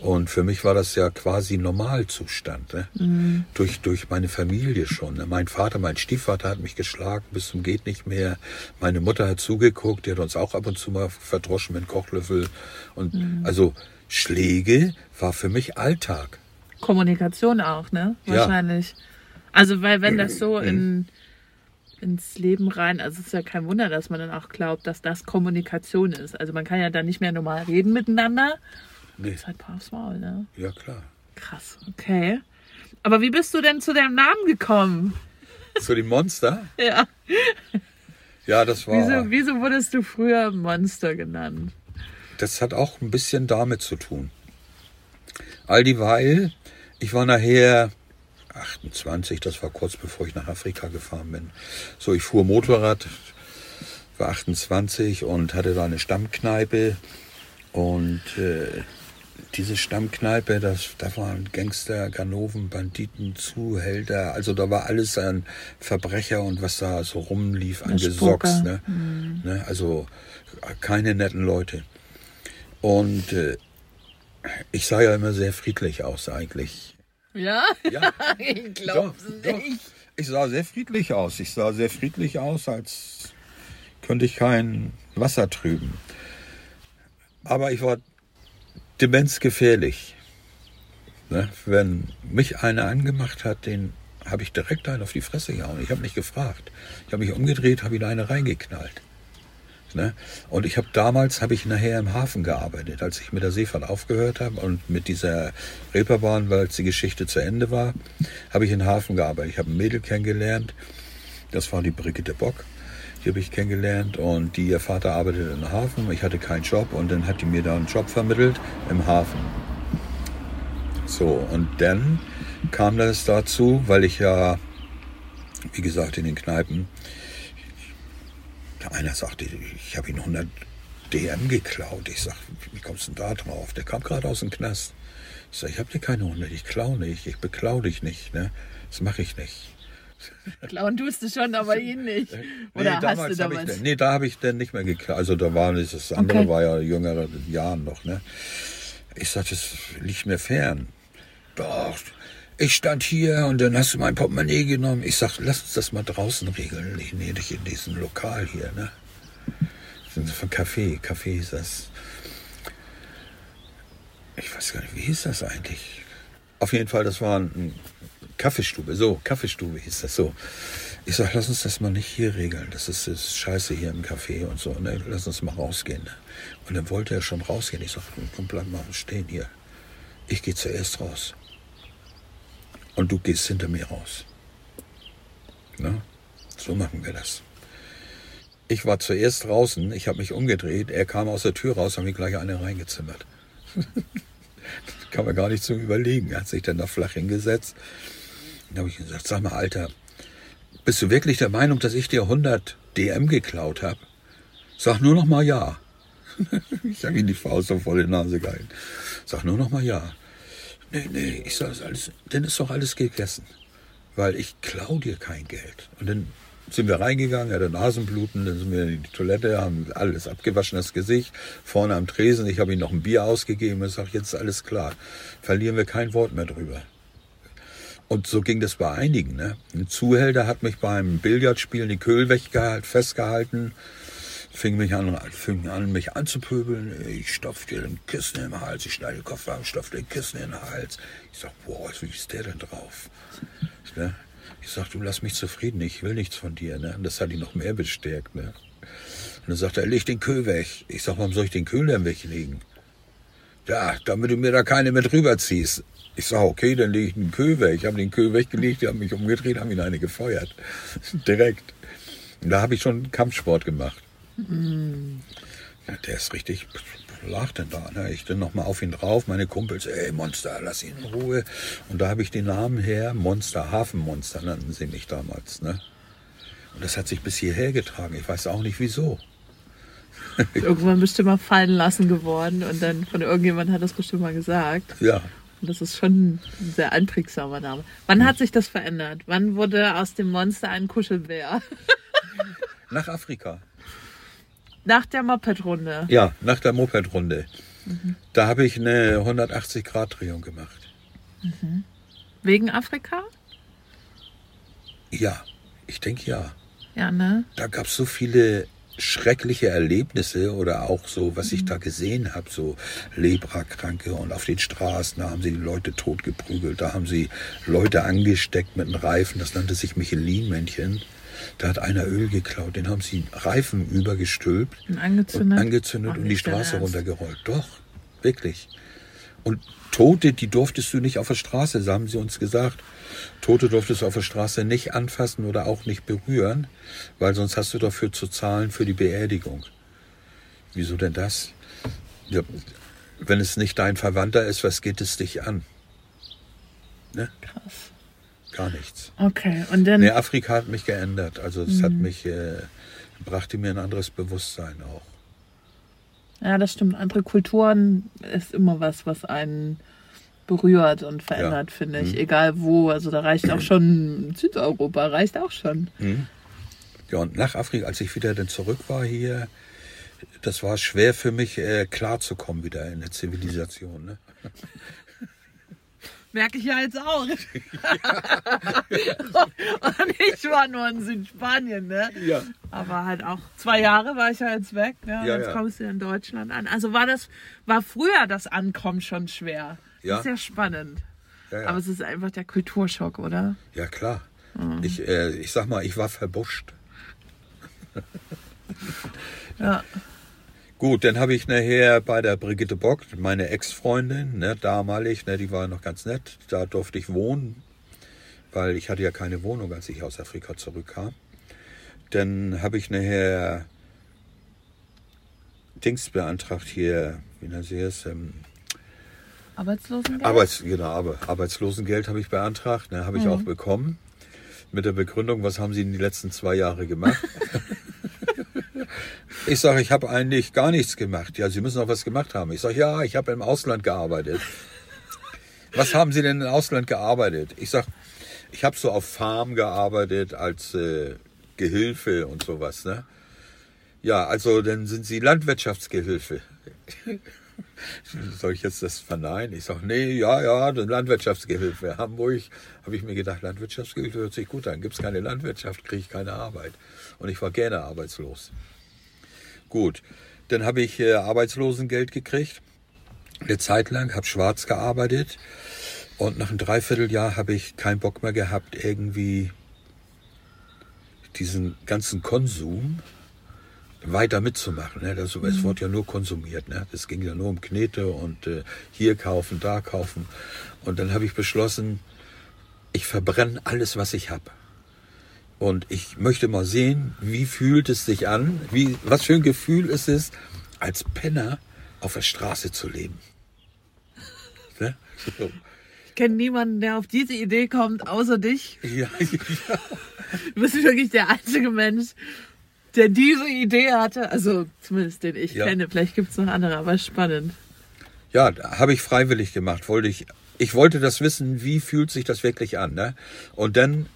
Und für mich war das ja quasi Normalzustand. Ne? Mhm. Durch, durch meine Familie schon. Ne? Mein Vater, mein Stiefvater hat mich geschlagen bis zum geht nicht mehr. Meine Mutter hat zugeguckt, die hat uns auch ab und zu mal verdroschen mit Kochlöffel. Und Mhm. also Schläge war für mich Alltag. Kommunikation auch, ne? Ja. Wahrscheinlich. Also, weil wenn das so in, ins Leben rein, also es ist ja kein Wunder, dass man dann auch glaubt, dass das Kommunikation ist. Also man kann ja dann nicht mehr normal reden miteinander. Nee, Das ist halt paar aufs Maul, ne? ja klar. Krass, okay. Aber wie bist du denn zu deinem Namen gekommen? Zu dem Monster? Ja. Ja, das war. Wieso, wieso wurdest du früher Monster genannt? Das hat auch ein bisschen damit zu tun. All dieweil, ich war nachher 28, das war kurz bevor ich nach Afrika gefahren bin. So, ich fuhr Motorrad, war 28 und hatte da eine Stammkneipe. Und äh, diese Stammkneipe, das, da waren Gangster, Ganoven, Banditen, Zuhälter. Also da war alles an Verbrecher und was da so rumlief, an. Gesocks. Ne? Ne? Also keine netten Leute. Und äh, ich sah ja immer sehr friedlich aus eigentlich. Ja? Ja, ich doch, doch. Ich sah sehr friedlich aus. Ich sah sehr friedlich aus, als könnte ich kein Wasser trüben. Aber ich war demenzgefährlich. Ne? Wenn mich einer angemacht hat, den habe ich direkt einen auf die Fresse gehauen. Ich habe nicht gefragt. Ich habe mich umgedreht, habe ihn eine reingeknallt. Ne? Und ich habe damals, habe ich nachher im Hafen gearbeitet, als ich mit der Seefahrt aufgehört habe und mit dieser Reeperbahn, weil die Geschichte zu Ende war, habe ich im Hafen gearbeitet. Ich habe ein Mädel kennengelernt, das war die Brigitte Bock. Die habe ich kennengelernt und die, ihr Vater arbeitete im Hafen. Ich hatte keinen Job und dann hat die mir da einen Job vermittelt im Hafen. So, und dann kam das dazu, weil ich ja, wie gesagt, in den Kneipen, einer sagte, ich habe ihn 100 DM geklaut. Ich sag, wie kommst du denn da drauf? Der kam gerade aus dem Knast. Ich sag, ich habe dir keine 100, ich klau nicht, ich beklau dich nicht. Ne? Das mache ich nicht. Klauen tust du schon, aber ihn nicht. Oder hast du hab ich damals? nee, da habe ich dann nicht mehr geklaut. Also da war das andere Okay. war ja jüngere Jahren noch. Ne? Ich sag, das liegt mir fern. Doch, ich stand hier und dann hast du mein Portemonnaie genommen. Ich sag, lass uns das mal draußen regeln, nicht in diesem Lokal hier. Ne? Ist Von Café, Café ist das. Ich weiß gar nicht, wie hieß das eigentlich? Auf jeden Fall, das war ein Kaffeestube, so, Kaffeestube hieß das so. Ich sag, lass uns das mal nicht hier regeln. Das ist, das ist scheiße hier im Café und so. Ne? Lass uns mal rausgehen. Ne? Und dann wollte er schon rausgehen. Ich sag, komm, bleib mal stehen hier. Ich gehe zuerst raus. Und du gehst hinter mir raus. Na? So machen wir das. Ich war zuerst draußen, ich habe mich umgedreht, er kam aus der Tür raus, und mir gleich eine reingezimmert. kann man gar nicht zum Überlegen. Er hat sich dann da flach hingesetzt. Dann habe ich gesagt, sag mal, Alter, bist du wirklich der Meinung, dass ich dir 100 DM geklaut habe? Sag nur noch mal ja. ich habe ihm die Faust in die Nase gehalten. Sag nur noch mal ja. Nee, nee, ich sag alles, dann ist doch alles gegessen. Weil ich klau dir kein Geld. Und dann sind wir reingegangen, er hatte Nasenbluten, dann sind wir in die Toilette, haben alles abgewaschen, das Gesicht, vorne am Tresen, ich habe ihm noch ein Bier ausgegeben, ich sage, jetzt ist alles klar, verlieren wir kein Wort mehr drüber. Und so ging das bei einigen. Ne? Ein Zuhälter hat mich beim Billardspielen die Köhl festgehalten, fing mich an, fing an, mich anzupöbeln. Ich stopf dir den Kissen im Hals, ich schneide den Kopf ab, stopf den Kissen in den Hals. Ich sag, boah, wie ist der denn drauf? Ne? Ich sag, du lass mich zufrieden, ich will nichts von dir. Ne? Und das hat ihn noch mehr bestärkt. Ne? Und dann sagt er, leg den Köhl weg. Ich sag, warum soll ich den Köhl denn weglegen? Ja, damit du mir da keine mit rüberziehst. Ich sag, okay, dann lege ich den Köhl weg. Ich habe den Köhl weggelegt, die haben mich umgedreht, haben ihn eine gefeuert. Direkt. Und da habe ich schon Kampfsport gemacht. Mm. Ja, der ist richtig lag denn da. Ne? Ich dann nochmal auf ihn drauf, meine Kumpels, ey Monster, lass ihn in Ruhe. Und da habe ich den Namen her, Monster, Hafenmonster nannten sie mich damals. Ne? Und das hat sich bis hierher getragen. Ich weiß auch nicht wieso. Irgendwann bestimmt mal fallen lassen geworden und dann von irgendjemand hat das bestimmt mal gesagt. Ja. Und das ist schon ein sehr einprägsamer Name. Wann hm. hat sich das verändert? Wann wurde aus dem Monster ein Kuschelbär? Nach Afrika. Nach der Moped-Runde? Ja, nach der Moped-Runde. Mhm. Da habe ich eine 180-Grad-Drehung gemacht. Mhm. Wegen Afrika? Ja, ich denke ja. Ja, ne? Da gab es so viele schreckliche Erlebnisse oder auch so, was ich mhm. da gesehen habe, so Leprakranke und auf den Straßen, da haben sie die Leute totgeprügelt, da haben sie Leute angesteckt mit einem Reifen, das nannte sich Michelin-Männchen. Da hat einer Öl geklaut, den haben sie Reifen übergestülpt und angezündet, und, angezündet und die Straße runtergerollt. Doch, wirklich. Und Tote, die durftest du nicht auf der Straße, so haben sie uns gesagt. Tote durftest du auf der Straße nicht anfassen oder auch nicht berühren, weil sonst hast du dafür zu zahlen für die Beerdigung. Wieso denn das? Ja, wenn es nicht dein Verwandter ist, was geht es dich an? Ne? Krass. Gar nichts. Okay, und dann. Nee, Afrika hat mich geändert. Also es mhm. hat mich, äh, brachte mir ein anderes Bewusstsein auch. Ja, das stimmt. Andere Kulturen ist immer was, was einen berührt und verändert, ja. finde ich. Mhm. Egal wo. Also da reicht auch schon Südeuropa, reicht auch schon. Mhm. Ja, und nach Afrika, als ich wieder dann zurück war hier, das war schwer für mich, äh, klarzukommen wieder in der Zivilisation. Ne? Merke ich ja jetzt auch. und ich war nur in Südspanien, ne? Ja. Aber halt auch zwei Jahre war ich ja jetzt weg, ne? Ja, jetzt ja. kommst du in Deutschland an. Also war das, war früher das Ankommen schon schwer. Ja. Ist ja spannend. Ja, ja. Aber es ist einfach der Kulturschock, oder? Ja, klar. Mhm. Ich, äh, ich sag mal, ich war verbuscht. ja. Gut, dann habe ich nachher bei der Brigitte Bock, meine Ex-Freundin, ne, damalig, ne, die war noch ganz nett, da durfte ich wohnen, weil ich hatte ja keine Wohnung, als ich aus Afrika zurückkam. Dann habe ich nachher Dings beantragt hier, wie nennt sie es? Ähm, Arbeitslosengeld? Arbeits, genau, Arbeitslosengeld habe ich beantragt, ne, habe ich mhm. auch bekommen. Mit der Begründung, was haben Sie in den letzten zwei Jahren gemacht? Ich sage, ich habe eigentlich gar nichts gemacht. Ja, Sie müssen auch was gemacht haben. Ich sage, ja, ich habe im Ausland gearbeitet. Was haben Sie denn im Ausland gearbeitet? Ich sage, ich habe so auf Farm gearbeitet als äh, Gehilfe und sowas. Ne? Ja, also dann sind Sie Landwirtschaftsgehilfe. Soll ich jetzt das verneinen? Ich sage, nee, ja, ja, Landwirtschaftsgehilfe. Hamburg habe ich mir gedacht, Landwirtschaftsgehilfe hört sich gut an. Gibt es keine Landwirtschaft, kriege ich keine Arbeit. Und ich war gerne arbeitslos. Gut, dann habe ich äh, Arbeitslosengeld gekriegt. Eine Zeit lang, habe schwarz gearbeitet. Und nach einem Dreivierteljahr habe ich keinen Bock mehr gehabt, irgendwie diesen ganzen Konsum weiter mitzumachen. Ne? Das, mhm. Es wurde ja nur konsumiert. Ne? Es ging ja nur um Knete und äh, hier kaufen, da kaufen. Und dann habe ich beschlossen, ich verbrenne alles, was ich habe. Und ich möchte mal sehen, wie fühlt es sich an, wie, was für ein Gefühl es ist, als Penner auf der Straße zu leben. Ne? So. Ich kenne niemanden, der auf diese Idee kommt, außer dich. Ja, ja. Du bist wirklich der einzige Mensch, der diese Idee hatte. Also zumindest den ich ja. kenne. Vielleicht gibt es noch andere, aber spannend. Ja, habe ich freiwillig gemacht. Wollte ich, ich wollte das wissen, wie fühlt sich das wirklich an. Ne? Und dann,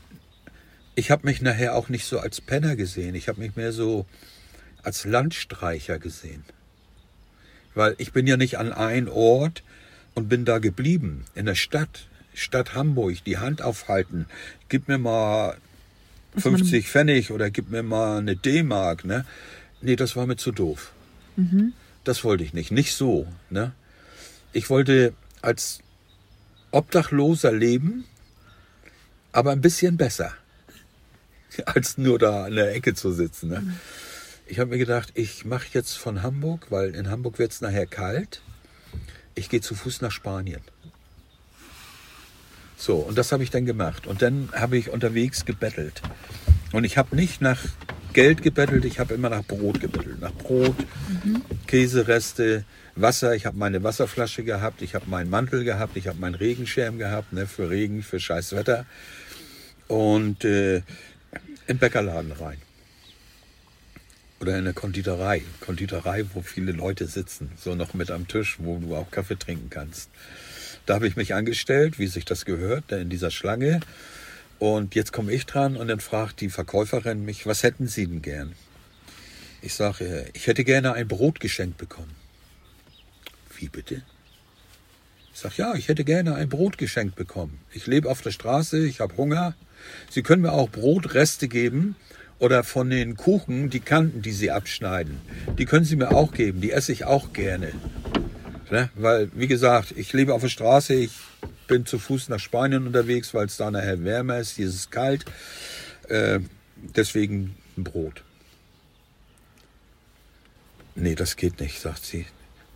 ich habe mich nachher auch nicht so als Penner gesehen. Ich habe mich mehr so als Landstreicher gesehen. Weil ich bin ja nicht an einen Ort und bin da geblieben, in der Stadt, Stadt Hamburg, die Hand aufhalten. Gib mir mal 50 Pfennig oder gib mir mal eine D-Mark, ne? Nee, das war mir zu doof. Mhm. Das wollte ich nicht. Nicht so, ne? Ich wollte als Obdachloser leben, aber ein bisschen besser, als nur da in der Ecke zu sitzen. Ne? Ich habe mir gedacht, ich mache jetzt von Hamburg, weil in Hamburg wird es nachher kalt, ich gehe zu Fuß nach Spanien. So, und das habe ich dann gemacht. Und dann habe ich unterwegs gebettelt. Und ich habe nicht nach Geld gebettelt, ich habe immer nach Brot gebettelt. Nach Brot, mhm. Käsereste, Wasser. Ich habe meine Wasserflasche gehabt, ich habe meinen Mantel gehabt, ich habe meinen Regenschirm gehabt, ne, für Regen, für scheiß Wetter. Und äh, im Bäckerladen rein. Oder in der Konditorei. Konditorei, wo viele Leute sitzen, so noch mit am Tisch, wo du auch Kaffee trinken kannst. Da habe ich mich angestellt, wie sich das gehört, in dieser Schlange. Und jetzt komme ich dran und dann fragt die Verkäuferin mich, was hätten Sie denn gern? Ich sage, ich hätte gerne ein Brot geschenkt bekommen. Wie bitte? Ich sage, ja, ich hätte gerne ein Brot geschenkt bekommen. Ich lebe auf der Straße, ich habe Hunger. Sie können mir auch Brotreste geben oder von den Kuchen die Kanten, die Sie abschneiden. Die können Sie mir auch geben, die esse ich auch gerne. Ne? Weil, wie gesagt, ich lebe auf der Straße, ich bin zu Fuß nach Spanien unterwegs, weil es da nachher wärmer ist, hier ist es kalt. Äh, deswegen Brot. Nee, das geht nicht, sagt sie.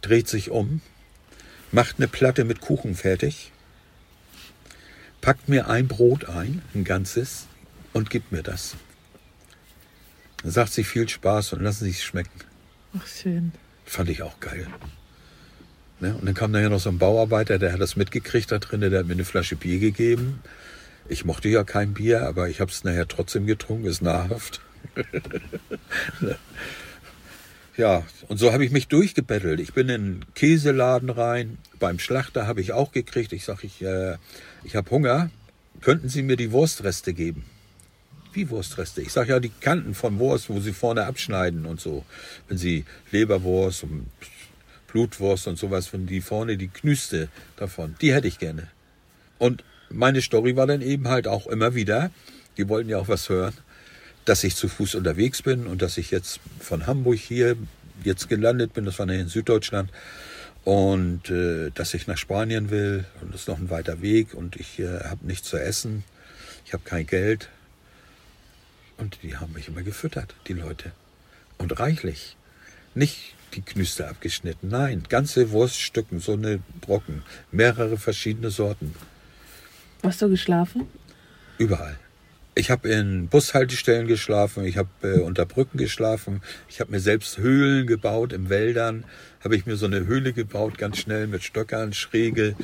Dreht sich um, macht eine Platte mit Kuchen fertig, packt mir ein Brot ein, ein ganzes, und gibt mir das. Dann sagt sie viel Spaß und lassen Sie es schmecken. Ach, schön. Fand ich auch geil. Ne? Und dann kam nachher noch so ein Bauarbeiter, der hat das mitgekriegt da drin, der hat mir eine Flasche Bier gegeben. Ich mochte ja kein Bier, aber ich habe es nachher trotzdem getrunken, ist nahrhaft. ja, und so habe ich mich durchgebettelt. Ich bin in einen Käseladen rein, beim Schlachter habe ich auch gekriegt. Ich sage, ich, äh, ich habe Hunger, könnten Sie mir die Wurstreste geben? Wie Wurstreste? Ich sage ja die Kanten von Wurst, wo Sie vorne abschneiden und so. Wenn Sie Leberwurst und Blutwurst und sowas, von die vorne, die Knüste davon, die hätte ich gerne. Und meine Story war dann eben halt auch immer wieder, die wollten ja auch was hören, dass ich zu Fuß unterwegs bin und dass ich jetzt von Hamburg hier jetzt gelandet bin, das war in Süddeutschland, und äh, dass ich nach Spanien will und das ist noch ein weiter Weg und ich äh, habe nichts zu essen, ich habe kein Geld. Und die haben mich immer gefüttert, die Leute. Und reichlich. Nicht die Knüste abgeschnitten. Nein, ganze Wurststücken, so eine Brocken. Mehrere verschiedene Sorten. Hast du geschlafen? Überall. Ich habe in Bushaltestellen geschlafen, ich habe äh, unter Brücken geschlafen, ich habe mir selbst Höhlen gebaut im Wäldern, habe ich mir so eine Höhle gebaut, ganz schnell mit Stöckern, schräge,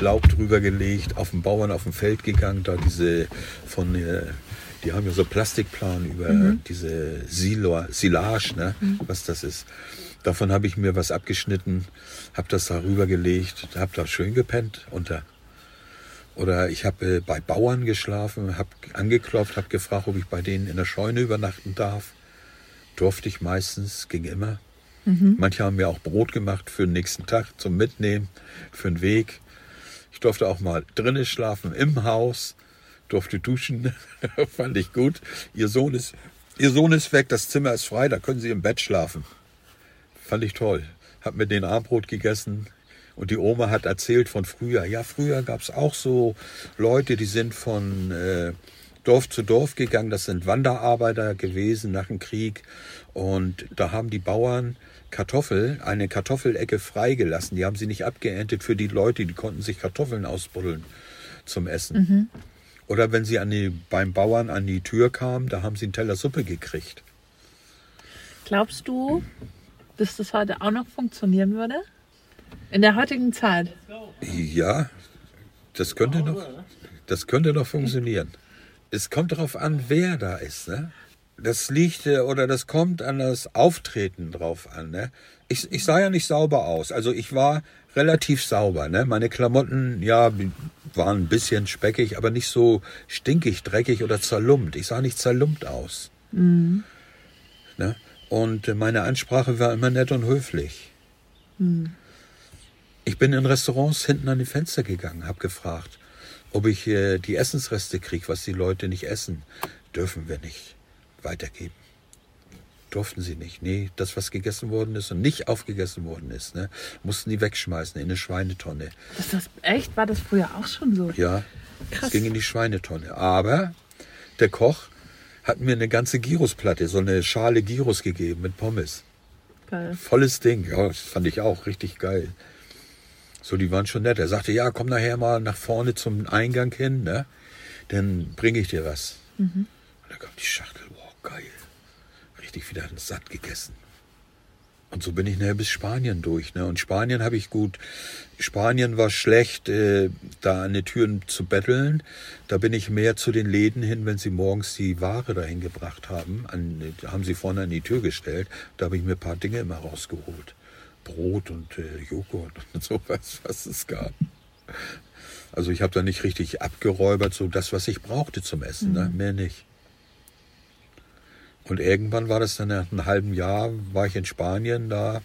Laub drüber gelegt, auf den Bauern auf dem Feld gegangen, da diese von, äh, die haben ja so Plastikplan über mhm. diese Silo, Silage, ne, mhm. was das ist. Davon habe ich mir was abgeschnitten, habe das darüber gelegt, habe da schön gepennt unter. Oder ich habe äh, bei Bauern geschlafen, habe angeklopft, habe gefragt, ob ich bei denen in der Scheune übernachten darf. Durfte ich meistens, ging immer. Mhm. Manche haben mir auch Brot gemacht für den nächsten Tag zum Mitnehmen, für den Weg. Ich durfte auch mal drinnen schlafen, im Haus, durfte duschen, fand ich gut. Ihr Sohn, ist, ihr Sohn ist weg, das Zimmer ist frei, da können Sie im Bett schlafen. Fand ich toll. Hab mir den Abendbrot gegessen Und die Oma hat erzählt von früher. Ja, früher gab es auch so Leute, die sind von äh, Dorf zu Dorf gegangen. Das sind Wanderarbeiter gewesen nach dem Krieg. Und da haben die Bauern Kartoffel, eine Kartoffelecke freigelassen. Die haben sie nicht abgeerntet für die Leute, die konnten sich Kartoffeln ausbuddeln zum Essen. Mhm. Oder wenn sie an die, beim Bauern an die Tür kamen, da haben sie einen Teller Suppe gekriegt. Glaubst du, dass das heute auch noch funktionieren würde? In der heutigen Zeit? Ja, das könnte noch, das könnte noch funktionieren. Es kommt darauf an, wer da ist. Ne? Das liegt äh, oder das kommt an das Auftreten drauf an. Ne? Ich, ich sah ja nicht sauber aus. Also ich war relativ sauber. Ne? Meine Klamotten, ja, waren ein bisschen speckig, aber nicht so stinkig, dreckig oder zerlumpt. Ich sah nicht zerlumpt aus. Mhm. Ne? Und meine Ansprache war immer nett und höflich. Mhm. Ich bin in Restaurants hinten an die Fenster gegangen, habe gefragt, ob ich äh, die Essensreste kriege, was die Leute nicht essen. Dürfen wir nicht weitergeben. Durften sie nicht. Nee, das, was gegessen worden ist und nicht aufgegessen worden ist, ne, mussten die wegschmeißen in eine Schweinetonne. Ist das echt? War das früher auch schon so? Ja, Krass. es ging in die Schweinetonne. Aber der Koch hat mir eine ganze Gyrosplatte, so eine Schale Gyros gegeben mit Pommes. Geil. Volles Ding. Ja, das fand ich auch richtig geil. So, die waren schon nett. Er sagte, ja, komm nachher mal nach vorne zum Eingang hin, ne? Dann bringe ich dir was. Mhm. Und da kam die Schachtel. Wow, geil. Richtig wieder satt gegessen. Und so bin ich nachher bis Spanien durch. Ne? Und Spanien habe ich gut. Spanien war schlecht, äh, da an die Türen zu betteln. Da bin ich mehr zu den Läden hin, wenn sie morgens die Ware dahin gebracht haben. An, haben sie vorne an die Tür gestellt. Da habe ich mir ein paar Dinge immer rausgeholt. Brot und äh, Joghurt und sowas, was es gab. Also ich habe da nicht richtig abgeräubert, so das, was ich brauchte zum Essen, ne? mhm. ne? mehr nicht. Und irgendwann war das dann nach einem halben Jahr, war ich in Spanien da.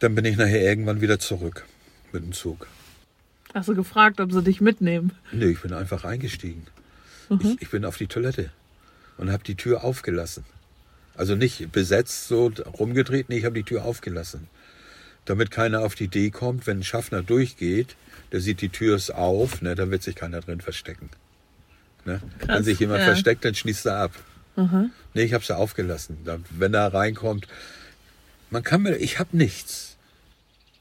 Dann bin ich nachher irgendwann wieder zurück mit dem Zug. Hast du gefragt, ob sie dich mitnehmen? Nee, ich bin einfach eingestiegen. Mhm. Ich, ich bin auf die Toilette und habe die Tür aufgelassen. Also nicht besetzt, so rumgedreht, nee, ich habe die Tür aufgelassen. Damit keiner auf die Idee kommt, wenn ein Schaffner durchgeht, der sieht, die Tür ist auf, ne, dann wird sich keiner drin verstecken. Ne? Krass, wenn sich jemand ja. versteckt, dann schließt er ab. Mhm. Nee, ich habe sie aufgelassen. wenn er reinkommt, man kann mir, ich habe nichts.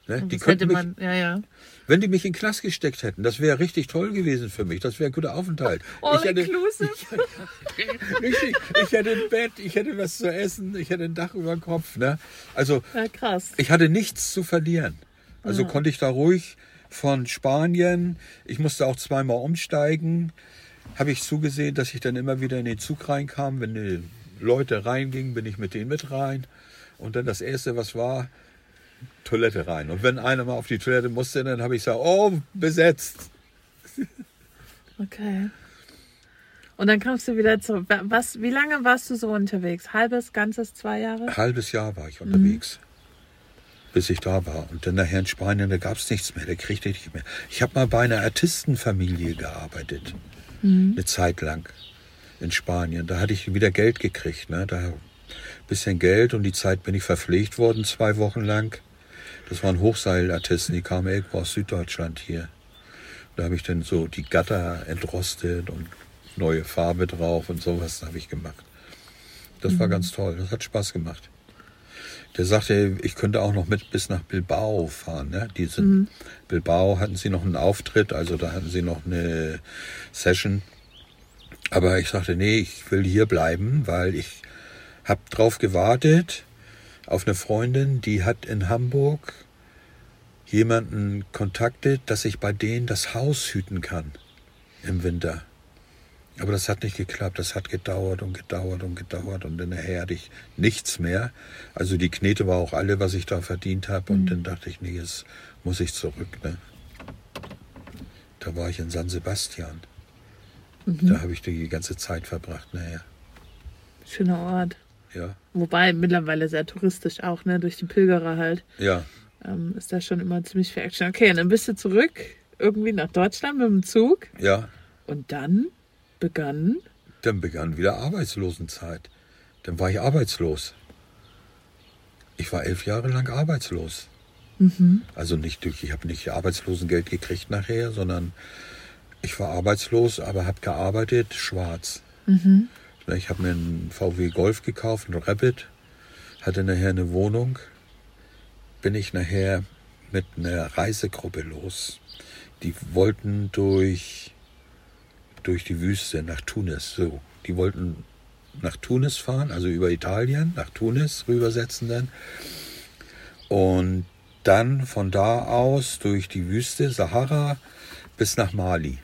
Ne? Die könnte man, ja, ja. Wenn die mich in Klasse gesteckt hätten, das wäre richtig toll gewesen für mich. Das wäre ein guter Aufenthalt. All ich hätte, inclusive. Ich, richtig, ich hätte ein Bett, ich hätte was zu essen, ich hätte ein Dach über dem Kopf. Ne? Also, ja, krass. ich hatte nichts zu verlieren. Also ja. konnte ich da ruhig von Spanien, ich musste auch zweimal umsteigen, habe ich zugesehen, dass ich dann immer wieder in den Zug reinkam. Wenn die Leute reingingen, bin ich mit denen mit rein. Und dann das Erste, was war, Toilette rein. Und wenn einer mal auf die Toilette musste, dann habe ich gesagt, oh, besetzt. Okay. Und dann kamst du wieder zurück. Was, wie lange warst du so unterwegs? Halbes, ganzes, zwei Jahre? Halbes Jahr war ich unterwegs. Mhm. Bis ich da war. Und dann nachher in Spanien, da gab es nichts mehr, da kriegte ich nicht mehr. Ich habe mal bei einer Artistenfamilie gearbeitet mhm. eine Zeit lang in Spanien. Da hatte ich wieder Geld gekriegt, ne? Da bisschen Geld und die Zeit bin ich verpflegt worden, zwei Wochen lang. Das waren Hochseilartisten, die kamen irgendwo aus Süddeutschland hier. Da habe ich dann so die Gatter entrostet und neue Farbe drauf und sowas habe ich gemacht. Das mhm. war ganz toll, das hat Spaß gemacht. Der sagte, ich könnte auch noch mit bis nach Bilbao fahren. Ne? Die sind, mhm. Bilbao hatten sie noch einen Auftritt, also da hatten sie noch eine Session. Aber ich sagte, nee, ich will hier bleiben, weil ich habe drauf gewartet auf eine Freundin, die hat in Hamburg jemanden kontaktet, dass ich bei denen das Haus hüten kann im Winter. Aber das hat nicht geklappt. Das hat gedauert und gedauert und gedauert und dann hatte ich nichts mehr. Also die Knete war auch alle, was ich da verdient habe. Und mhm. dann dachte ich, nee, jetzt muss ich zurück. Ne? Da war ich in San Sebastian. Mhm. Da habe ich die ganze Zeit verbracht Naja. Schöner Ort. Ja. Wobei mittlerweile sehr touristisch auch, ne? Durch die Pilgerer halt. Ja. Ähm, ist da schon immer ziemlich viel Action. Okay, und dann bist du zurück irgendwie nach Deutschland mit dem Zug. Ja. Und dann begann? Dann begann wieder Arbeitslosenzeit. Dann war ich arbeitslos. Ich war elf Jahre lang arbeitslos. Mhm. Also nicht durch, ich habe nicht Arbeitslosengeld gekriegt nachher, sondern ich war arbeitslos, aber habe gearbeitet, schwarz. Mhm. Ich habe mir einen VW Golf gekauft, einen Rapid, hatte nachher eine Wohnung, bin ich nachher mit einer Reisegruppe los. Die wollten durch, durch die Wüste nach Tunis. So, die wollten nach Tunis fahren, also über Italien, nach Tunis rübersetzen dann. Und dann von da aus durch die Wüste, Sahara, bis nach Mali.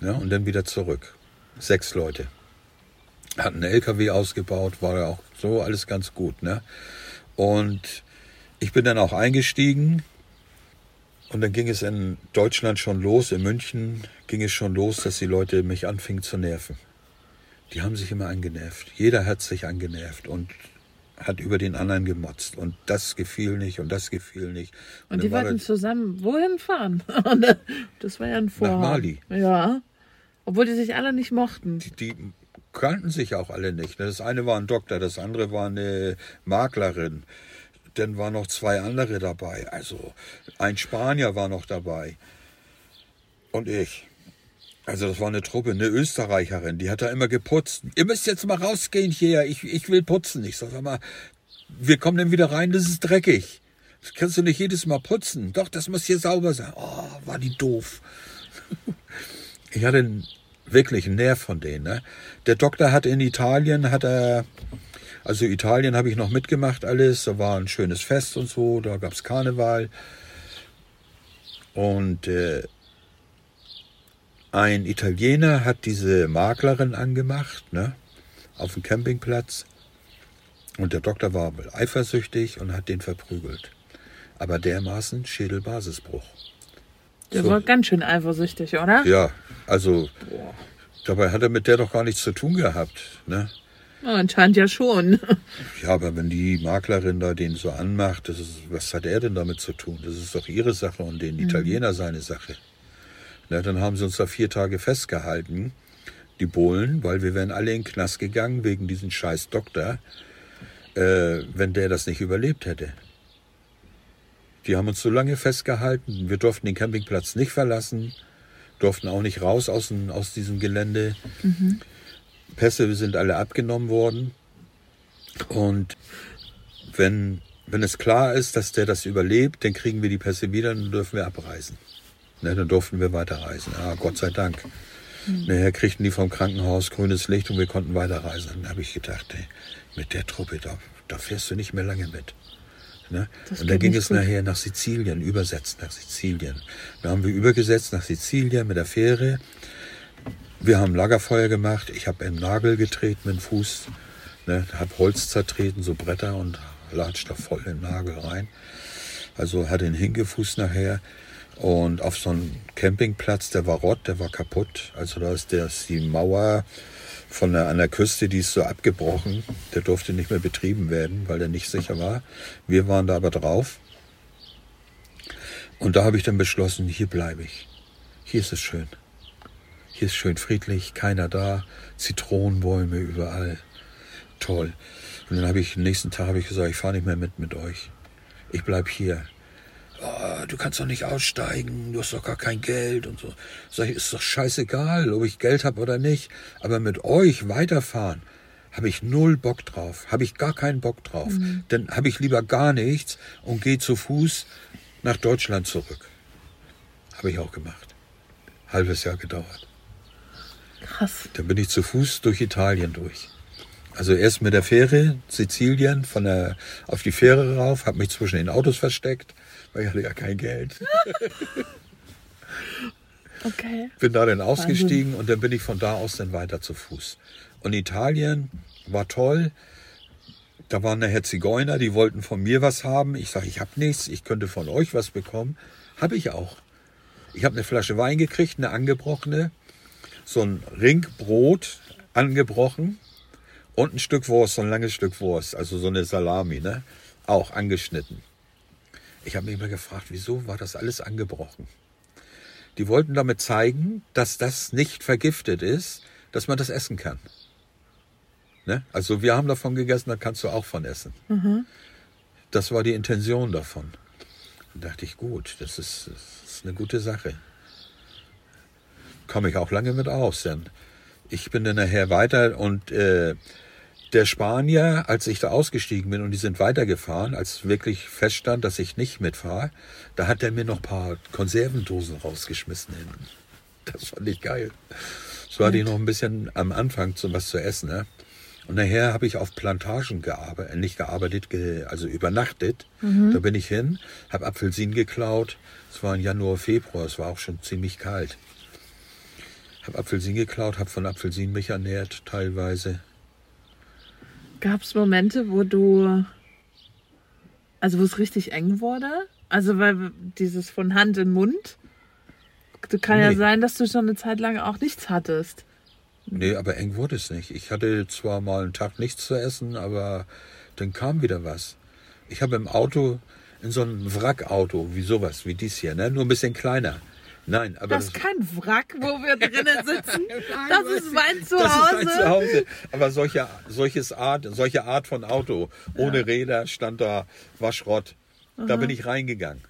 Ja, und dann wieder zurück. Sechs Leute. Hatten einen LKW ausgebaut, war ja auch so alles ganz gut. Ne? Und ich bin dann auch eingestiegen und dann ging es in Deutschland schon los, in München ging es schon los, dass die Leute mich anfingen zu nerven. Die haben sich immer angenervt. Jeder hat sich angenervt und hat über den anderen gemotzt. Und das gefiel nicht und das gefiel nicht. Und, und die wollten zusammen wohin fahren? das war ja ein Vorhaben. Nach Mali. Ja. Obwohl die sich alle nicht mochten. Die, die kannten sich auch alle nicht. Das eine war ein Doktor, das andere war eine Maklerin. Dann waren noch zwei andere dabei. Also ein Spanier war noch dabei. Und ich. Also das war eine Truppe, eine Österreicherin, die hat da immer geputzt. Ihr müsst jetzt mal rausgehen hier, ich, ich will putzen. Ich sag mal, wir kommen dann wieder rein, das ist dreckig. Das kannst du nicht jedes Mal putzen. Doch, das muss hier sauber sein. Oh, war die doof. Ich hatte wirklich einen Nerv von denen. Ne? Der Doktor hat in Italien, hat er, also Italien habe ich noch mitgemacht alles, da war ein schönes Fest und so, da gab es Karneval. Und äh, ein Italiener hat diese Maklerin angemacht, ne, auf dem Campingplatz. Und der Doktor war eifersüchtig und hat den verprügelt. Aber dermaßen Schädelbasisbruch. Der so. war ganz schön eifersüchtig, oder? Ja, also Boah. dabei hat er mit der doch gar nichts zu tun gehabt. Ne? Ja, anscheinend ja schon. Ja, aber wenn die Maklerin da den so anmacht, das ist, was hat er denn damit zu tun? Das ist doch ihre Sache und den mhm. Italiener seine Sache. Na, dann haben sie uns da vier Tage festgehalten, die Bullen, weil wir wären alle in den Knast gegangen wegen diesem scheiß Doktor, äh, wenn der das nicht überlebt hätte. Die haben uns so lange festgehalten. Wir durften den Campingplatz nicht verlassen, durften auch nicht raus aus, aus diesem Gelände. Mhm. Pässe sind alle abgenommen worden. Und wenn, wenn es klar ist, dass der das überlebt, dann kriegen wir die Pässe wieder und dann dürfen wir abreisen. Ne, dann durften wir weiterreisen. Ah, Gott sei Dank. Mhm. Nachher kriegten die vom Krankenhaus grünes Licht und wir konnten weiterreisen. Dann habe ich gedacht, ey, mit der Truppe, da, da fährst du nicht mehr lange mit. Ne? Und dann ging es gut. nachher nach Sizilien, übersetzt nach Sizilien. Da haben wir übergesetzt nach Sizilien mit der Fähre. Wir haben Lagerfeuer gemacht. Ich habe einen Nagel getreten mit dem Fuß, ne? habe Holz zertreten, so Bretter und latscht da voll den Nagel rein. Also hatte einen Hingefuß nachher. Und auf so einem Campingplatz, der war rott, der war kaputt. Also da ist, der, ist die Mauer von der, an der Küste, die ist so abgebrochen. Der durfte nicht mehr betrieben werden, weil der nicht sicher war. Wir waren da aber drauf. Und da habe ich dann beschlossen, hier bleibe ich. Hier ist es schön. Hier ist schön friedlich, keiner da, Zitronenbäume überall. Toll. Und dann habe ich, nächsten Tag habe ich gesagt, ich fahre nicht mehr mit mit euch. Ich bleibe hier. Oh, du kannst doch nicht aussteigen, du hast doch gar kein Geld und so. Sag ich, ist doch scheißegal, ob ich Geld habe oder nicht. Aber mit euch weiterfahren, habe ich null Bock drauf. Habe ich gar keinen Bock drauf. Mhm. Dann habe ich lieber gar nichts und gehe zu Fuß nach Deutschland zurück. Habe ich auch gemacht. Halbes Jahr gedauert. Krass. Dann bin ich zu Fuß durch Italien durch. Also erst mit der Fähre, Sizilien, von der, auf die Fähre rauf, habe mich zwischen den Autos versteckt, weil ich hatte ja kein Geld. okay. Bin da dann ausgestiegen Wahnsinn. und dann bin ich von da aus dann weiter zu Fuß. Und Italien war toll. Da waren nachher Zigeuner, die wollten von mir was haben. Ich sage, ich habe nichts, ich könnte von euch was bekommen. Habe ich auch. Ich habe eine Flasche Wein gekriegt, eine angebrochene, so ein Ringbrot angebrochen und ein Stück Wurst, so ein langes Stück Wurst, also so eine Salami, ne? Auch angeschnitten. Ich habe mich immer gefragt, wieso war das alles angebrochen? Die wollten damit zeigen, dass das nicht vergiftet ist, dass man das essen kann. Ne? Also wir haben davon gegessen, da kannst du auch von essen. Mhm. Das war die Intention davon. Dann dachte ich, gut, das ist, das ist eine gute Sache. Komme ich auch lange mit aus, denn ich bin dann nachher weiter und äh, der Spanier, als ich da ausgestiegen bin und die sind weitergefahren, als wirklich feststand, dass ich nicht mitfahre, da hat er mir noch ein paar Konservendosen rausgeschmissen hinten. Das fand ich geil. So hatte ich noch ein bisschen am Anfang zu was zu essen. Ne? Und nachher habe ich auf Plantagen gearbeitet, nicht gearbeitet, also übernachtet. Mhm. Da bin ich hin, habe Apfelsinen geklaut. Es war im Januar, Februar, es war auch schon ziemlich kalt. Habe Apfelsinen geklaut, habe von Apfelsinen mich ernährt teilweise. Gab es Momente, wo du, also wo es richtig eng wurde? Also weil dieses von Hand in Mund, kann nee. ja sein, dass du schon eine Zeit lang auch nichts hattest. Nee, aber eng wurde es nicht. Ich hatte zwar mal einen Tag nichts zu essen, aber dann kam wieder was. Ich habe im Auto, in so einem Wrackauto, wie sowas, wie dies hier, ne? nur ein bisschen kleiner. Nein, aber. Das ist kein Wrack, wo wir drinnen sitzen. das ist mein Zuhause. Das ist mein Zuhause. Aber solche, solches Art, solche Art von Auto, ohne ja. Räder, stand da, war Schrott. Aha. Da bin ich reingegangen.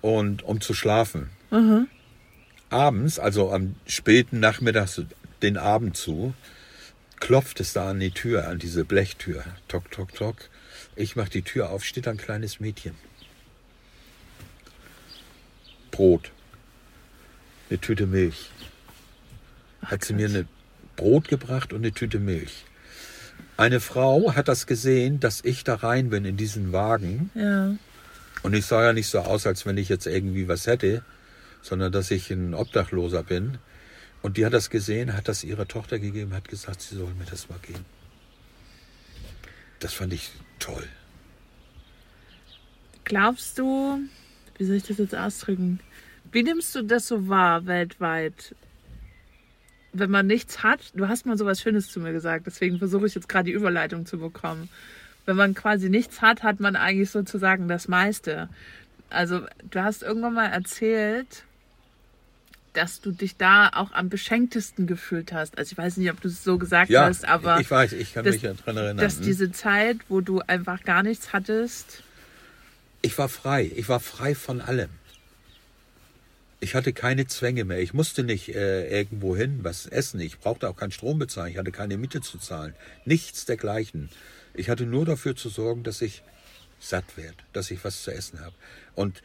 Und um zu schlafen. Aha. Abends, also am späten Nachmittag, den Abend zu, klopft es da an die Tür, an diese Blechtür. Tok, tok, tok. Ich mach die Tür auf, steht ein kleines Mädchen. Brot eine Tüte Milch. Hat sie mir eine Brot gebracht und eine Tüte Milch. Eine Frau hat das gesehen, dass ich da rein bin in diesen Wagen. Ja. Und ich sah ja nicht so aus, als wenn ich jetzt irgendwie was hätte, sondern dass ich ein Obdachloser bin. Und die hat das gesehen, hat das ihrer Tochter gegeben, hat gesagt, sie soll mir das mal geben. Das fand ich toll. Glaubst du, wie soll ich das jetzt ausdrücken? Wie nimmst du das so wahr weltweit? Wenn man nichts hat, du hast mal so was Schönes zu mir gesagt, deswegen versuche ich jetzt gerade die Überleitung zu bekommen. Wenn man quasi nichts hat, hat man eigentlich sozusagen das meiste. Also, du hast irgendwann mal erzählt, dass du dich da auch am beschenktesten gefühlt hast. Also ich weiß nicht, ob du es so gesagt ja, hast, aber ich weiß, ich kann dass, mich daran erinnern. Dass hm? diese Zeit, wo du einfach gar nichts hattest. Ich war frei. Ich war frei von allem. Ich hatte keine Zwänge mehr. Ich musste nicht äh, irgendwo hin was essen. Ich brauchte auch keinen Strom bezahlen. Ich hatte keine Miete zu zahlen. Nichts dergleichen. Ich hatte nur dafür zu sorgen, dass ich satt werde, dass ich was zu essen habe. Und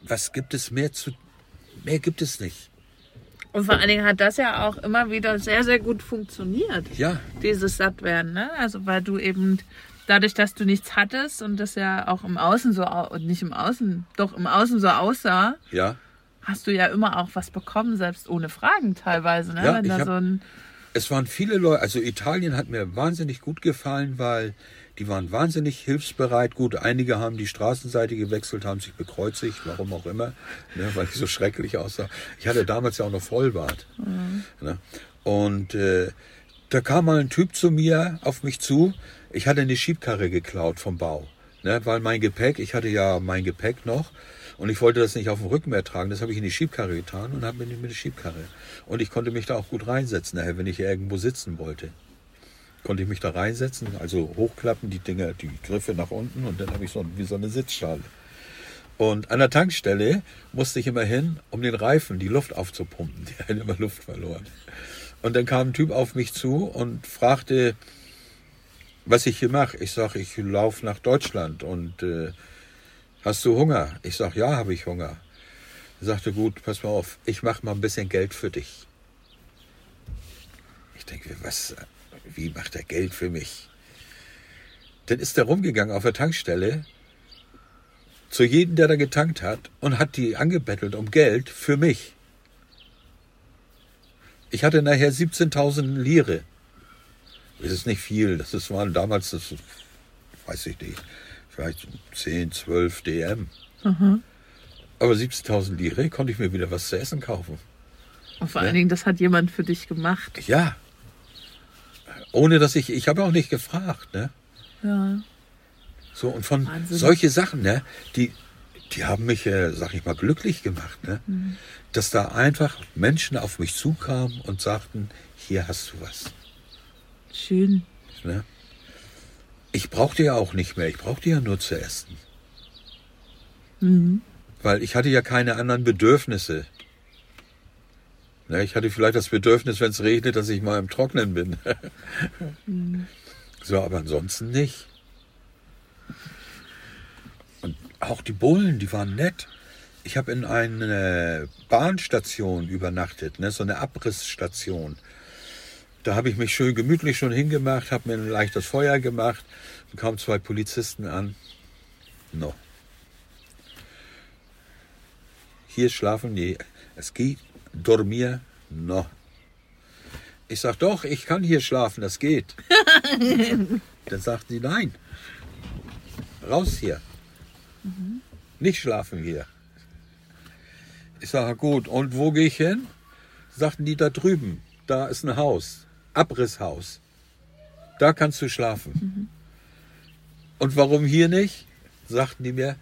was gibt es mehr zu. Mehr gibt es nicht. Und vor allen Dingen hat das ja auch immer wieder sehr, sehr gut funktioniert. Ja. Dieses Sattwerden, ne? Also weil du eben dadurch, dass du nichts hattest und das ja auch im Außen so, und nicht im Außen, doch im Außen so aussah, ja. hast du ja immer auch was bekommen, selbst ohne Fragen teilweise. Ne? Ja, Wenn da hab, so ein es waren viele Leute, also Italien hat mir wahnsinnig gut gefallen, weil die waren wahnsinnig hilfsbereit. Gut, einige haben die Straßenseite gewechselt, haben sich bekreuzigt, warum auch immer, ne, weil ich so schrecklich aussah. Ich hatte damals ja auch noch Vollbart. Mhm. Ne? Und äh, da kam mal ein Typ zu mir auf mich zu, ich hatte eine Schiebkarre geklaut vom Bau, ne, weil mein Gepäck, ich hatte ja mein Gepäck noch und ich wollte das nicht auf dem Rücken mehr tragen. Das habe ich in die Schiebkarre getan und habe mir der Schiebkarre. Und ich konnte mich da auch gut reinsetzen, nachher, wenn ich irgendwo sitzen wollte. Konnte ich mich da reinsetzen, also hochklappen, die Dinger, die Griffe nach unten und dann habe ich so wie so eine Sitzschale. Und an der Tankstelle musste ich immer hin, um den Reifen, die Luft aufzupumpen. Die hat immer Luft verloren. Und dann kam ein Typ auf mich zu und fragte, was ich hier mache. Ich sage, ich laufe nach Deutschland und äh, hast du Hunger? Ich sage, ja, habe ich Hunger. Er sagte, gut, pass mal auf, ich mache mal ein bisschen Geld für dich. Ich denke, was, wie macht er Geld für mich? Dann ist er rumgegangen auf der Tankstelle zu jedem, der da getankt hat und hat die angebettelt um Geld für mich. Ich hatte nachher 17.000 Lire. Das ist nicht viel. Das ist, waren damals, das weiß ich nicht, vielleicht 10, 12 DM. Mhm. Aber 70.000 Lire konnte ich mir wieder was zu essen kaufen. Und vor ja? allen Dingen, das hat jemand für dich gemacht. Ja. Ohne dass ich, ich habe auch nicht gefragt, ne? Ja. So, und von Wahnsinn. solche Sachen, ne, die, die haben mich, äh, sag ich mal, glücklich gemacht, ne? Mhm. Dass da einfach Menschen auf mich zukamen und sagten, hier hast du was. Schön. Ne? Ich brauchte ja auch nicht mehr, ich brauchte ja nur zu essen. Mhm. Weil ich hatte ja keine anderen Bedürfnisse. Na, ich hatte vielleicht das Bedürfnis, wenn es regnet, dass ich mal im Trocknen bin. mhm. So, aber ansonsten nicht. Und auch die Bullen, die waren nett. Ich habe in einer Bahnstation übernachtet, ne, so eine Abrissstation. Da habe ich mich schön gemütlich schon hingemacht, habe mir ein leichtes Feuer gemacht und kamen zwei Polizisten an. No. Hier schlafen die. Es geht dormir no. Ich sag doch, ich kann hier schlafen, das geht. Dann sagt sie nein. Raus hier. Mhm. Nicht schlafen hier. Ich sage, gut, und wo gehe ich hin? Sagten die da drüben, da ist ein Haus, Abrisshaus. Da kannst du schlafen. Mhm. Und warum hier nicht? Sagten die mir,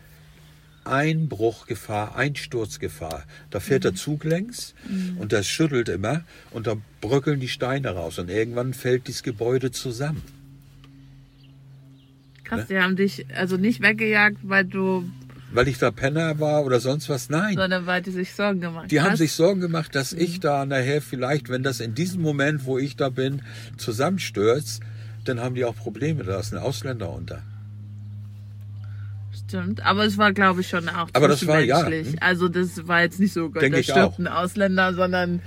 Einbruchgefahr, Einsturzgefahr. Da fährt der mhm. Zug längs mhm. und das schüttelt immer und da bröckeln die Steine raus und irgendwann fällt dieses Gebäude zusammen. Krass, ne? die haben dich also nicht weggejagt, weil du weil ich da Penner war oder sonst was. Nein. Sondern weil die sich Sorgen gemacht Die haben sich Sorgen gemacht, dass mhm. ich da nachher vielleicht, wenn das in diesem Moment, wo ich da bin, zusammenstürzt, dann haben die auch Probleme. Da ist ein Ausländer unter. Stimmt, aber es war, glaube ich, schon auch aber das war, ja. Hm? Also das war jetzt nicht so, Gott, Denk da stirbt ein Ausländer, sondern...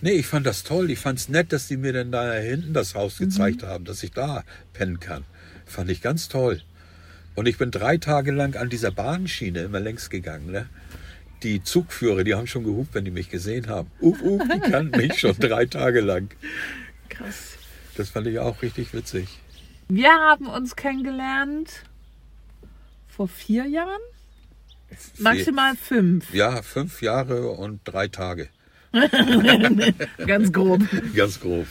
Nee, ich fand das toll. Ich fand es nett, dass die mir dann da hinten das Haus mhm. gezeigt haben, dass ich da pennen kann. Fand ich ganz toll. Und ich bin drei Tage lang an dieser Bahnschiene immer längs gegangen. Ne? Die Zugführer, die haben schon gehupt, wenn die mich gesehen haben. Uf, uf, die kannten mich schon drei Tage lang. Krass. Das fand ich auch richtig witzig. Wir haben uns kennengelernt vor vier Jahren? Maximal fünf. Ja, fünf Jahre und drei Tage. Ganz grob. Ganz grob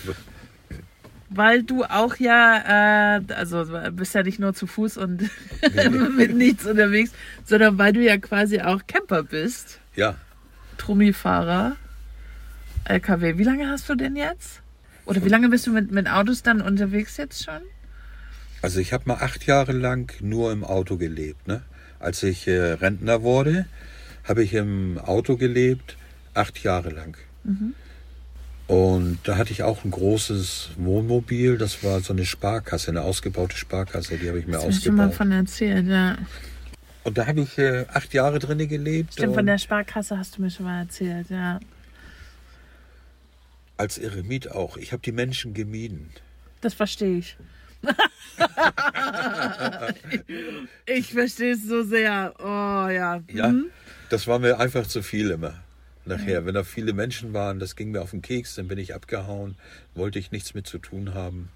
weil du auch ja, äh, also bist ja nicht nur zu Fuß und mit nichts unterwegs, sondern weil du ja quasi auch Camper bist. Ja. Trummifahrer, LKW. Wie lange hast du denn jetzt? Oder wie lange bist du mit, mit Autos dann unterwegs jetzt schon? Also ich habe mal acht Jahre lang nur im Auto gelebt. Ne? Als ich äh, Rentner wurde, habe ich im Auto gelebt, acht Jahre lang. Mhm. Und da hatte ich auch ein großes Wohnmobil. Das war so eine Sparkasse, eine ausgebaute Sparkasse. Die habe ich mir das ausgebaut. Ich schon mal von erzählt, ja. Und da habe ich äh, acht Jahre drin gelebt. Stimmt, von der Sparkasse hast du mir schon mal erzählt, ja. Als Eremit auch. Ich habe die Menschen gemieden. Das verstehe ich. ich verstehe es so sehr. Oh ja. Ja, mhm. das war mir einfach zu viel immer nachher. Wenn da viele Menschen waren, das ging mir auf den Keks, dann bin ich abgehauen, wollte ich nichts mit zu tun haben,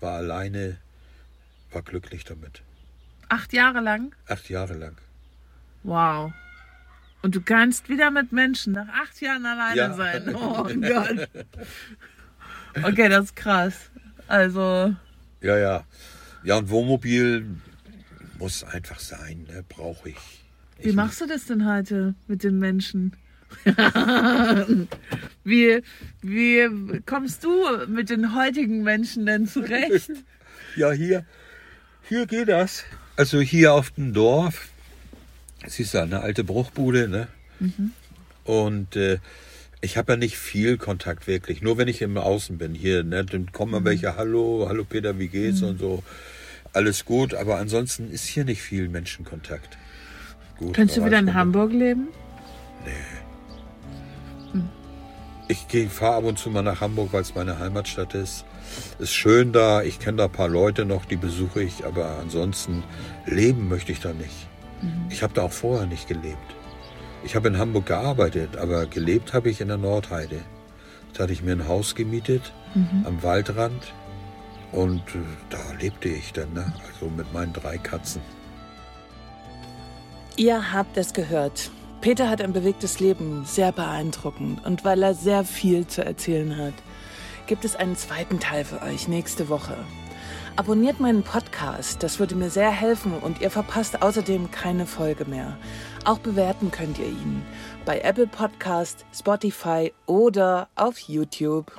war alleine, war glücklich damit. Acht Jahre lang? Acht Jahre lang. Wow. Und du kannst wieder mit Menschen nach acht Jahren alleine ja. sein. Oh Gott. Okay, das ist krass. Also. Ja, ja. Ja, und Wohnmobil muss einfach sein, ne? brauche ich. Wie ich machst du das denn heute mit den Menschen? wie, wie kommst du mit den heutigen Menschen denn zurecht? Ja, hier, hier geht das. Also hier auf dem Dorf, es ist ja eine alte Bruchbude, ne? Mhm. Und äh, ich habe ja nicht viel Kontakt wirklich. Nur wenn ich im Außen bin hier, ne? Dann kommen mal mhm. welche, hallo, hallo Peter, wie geht's mhm. und so. Alles gut, aber ansonsten ist hier nicht viel Menschenkontakt. Gut, Könntest du wieder in Hamburg leben? Nee. Ich fahre ab und zu mal nach Hamburg, weil es meine Heimatstadt ist. Ist schön da, ich kenne da ein paar Leute noch, die besuche ich, aber ansonsten leben möchte ich da nicht. Mhm. Ich habe da auch vorher nicht gelebt. Ich habe in Hamburg gearbeitet, aber gelebt habe ich in der Nordheide. Da hatte ich mir ein Haus gemietet mhm. am Waldrand und äh, da lebte ich dann, ne? also mit meinen drei Katzen. Ihr habt es gehört. Peter hat ein bewegtes Leben, sehr beeindruckend. Und weil er sehr viel zu erzählen hat, gibt es einen zweiten Teil für euch nächste Woche. Abonniert meinen Podcast, das würde mir sehr helfen und ihr verpasst außerdem keine Folge mehr. Auch bewerten könnt ihr ihn bei Apple Podcast, Spotify oder auf YouTube.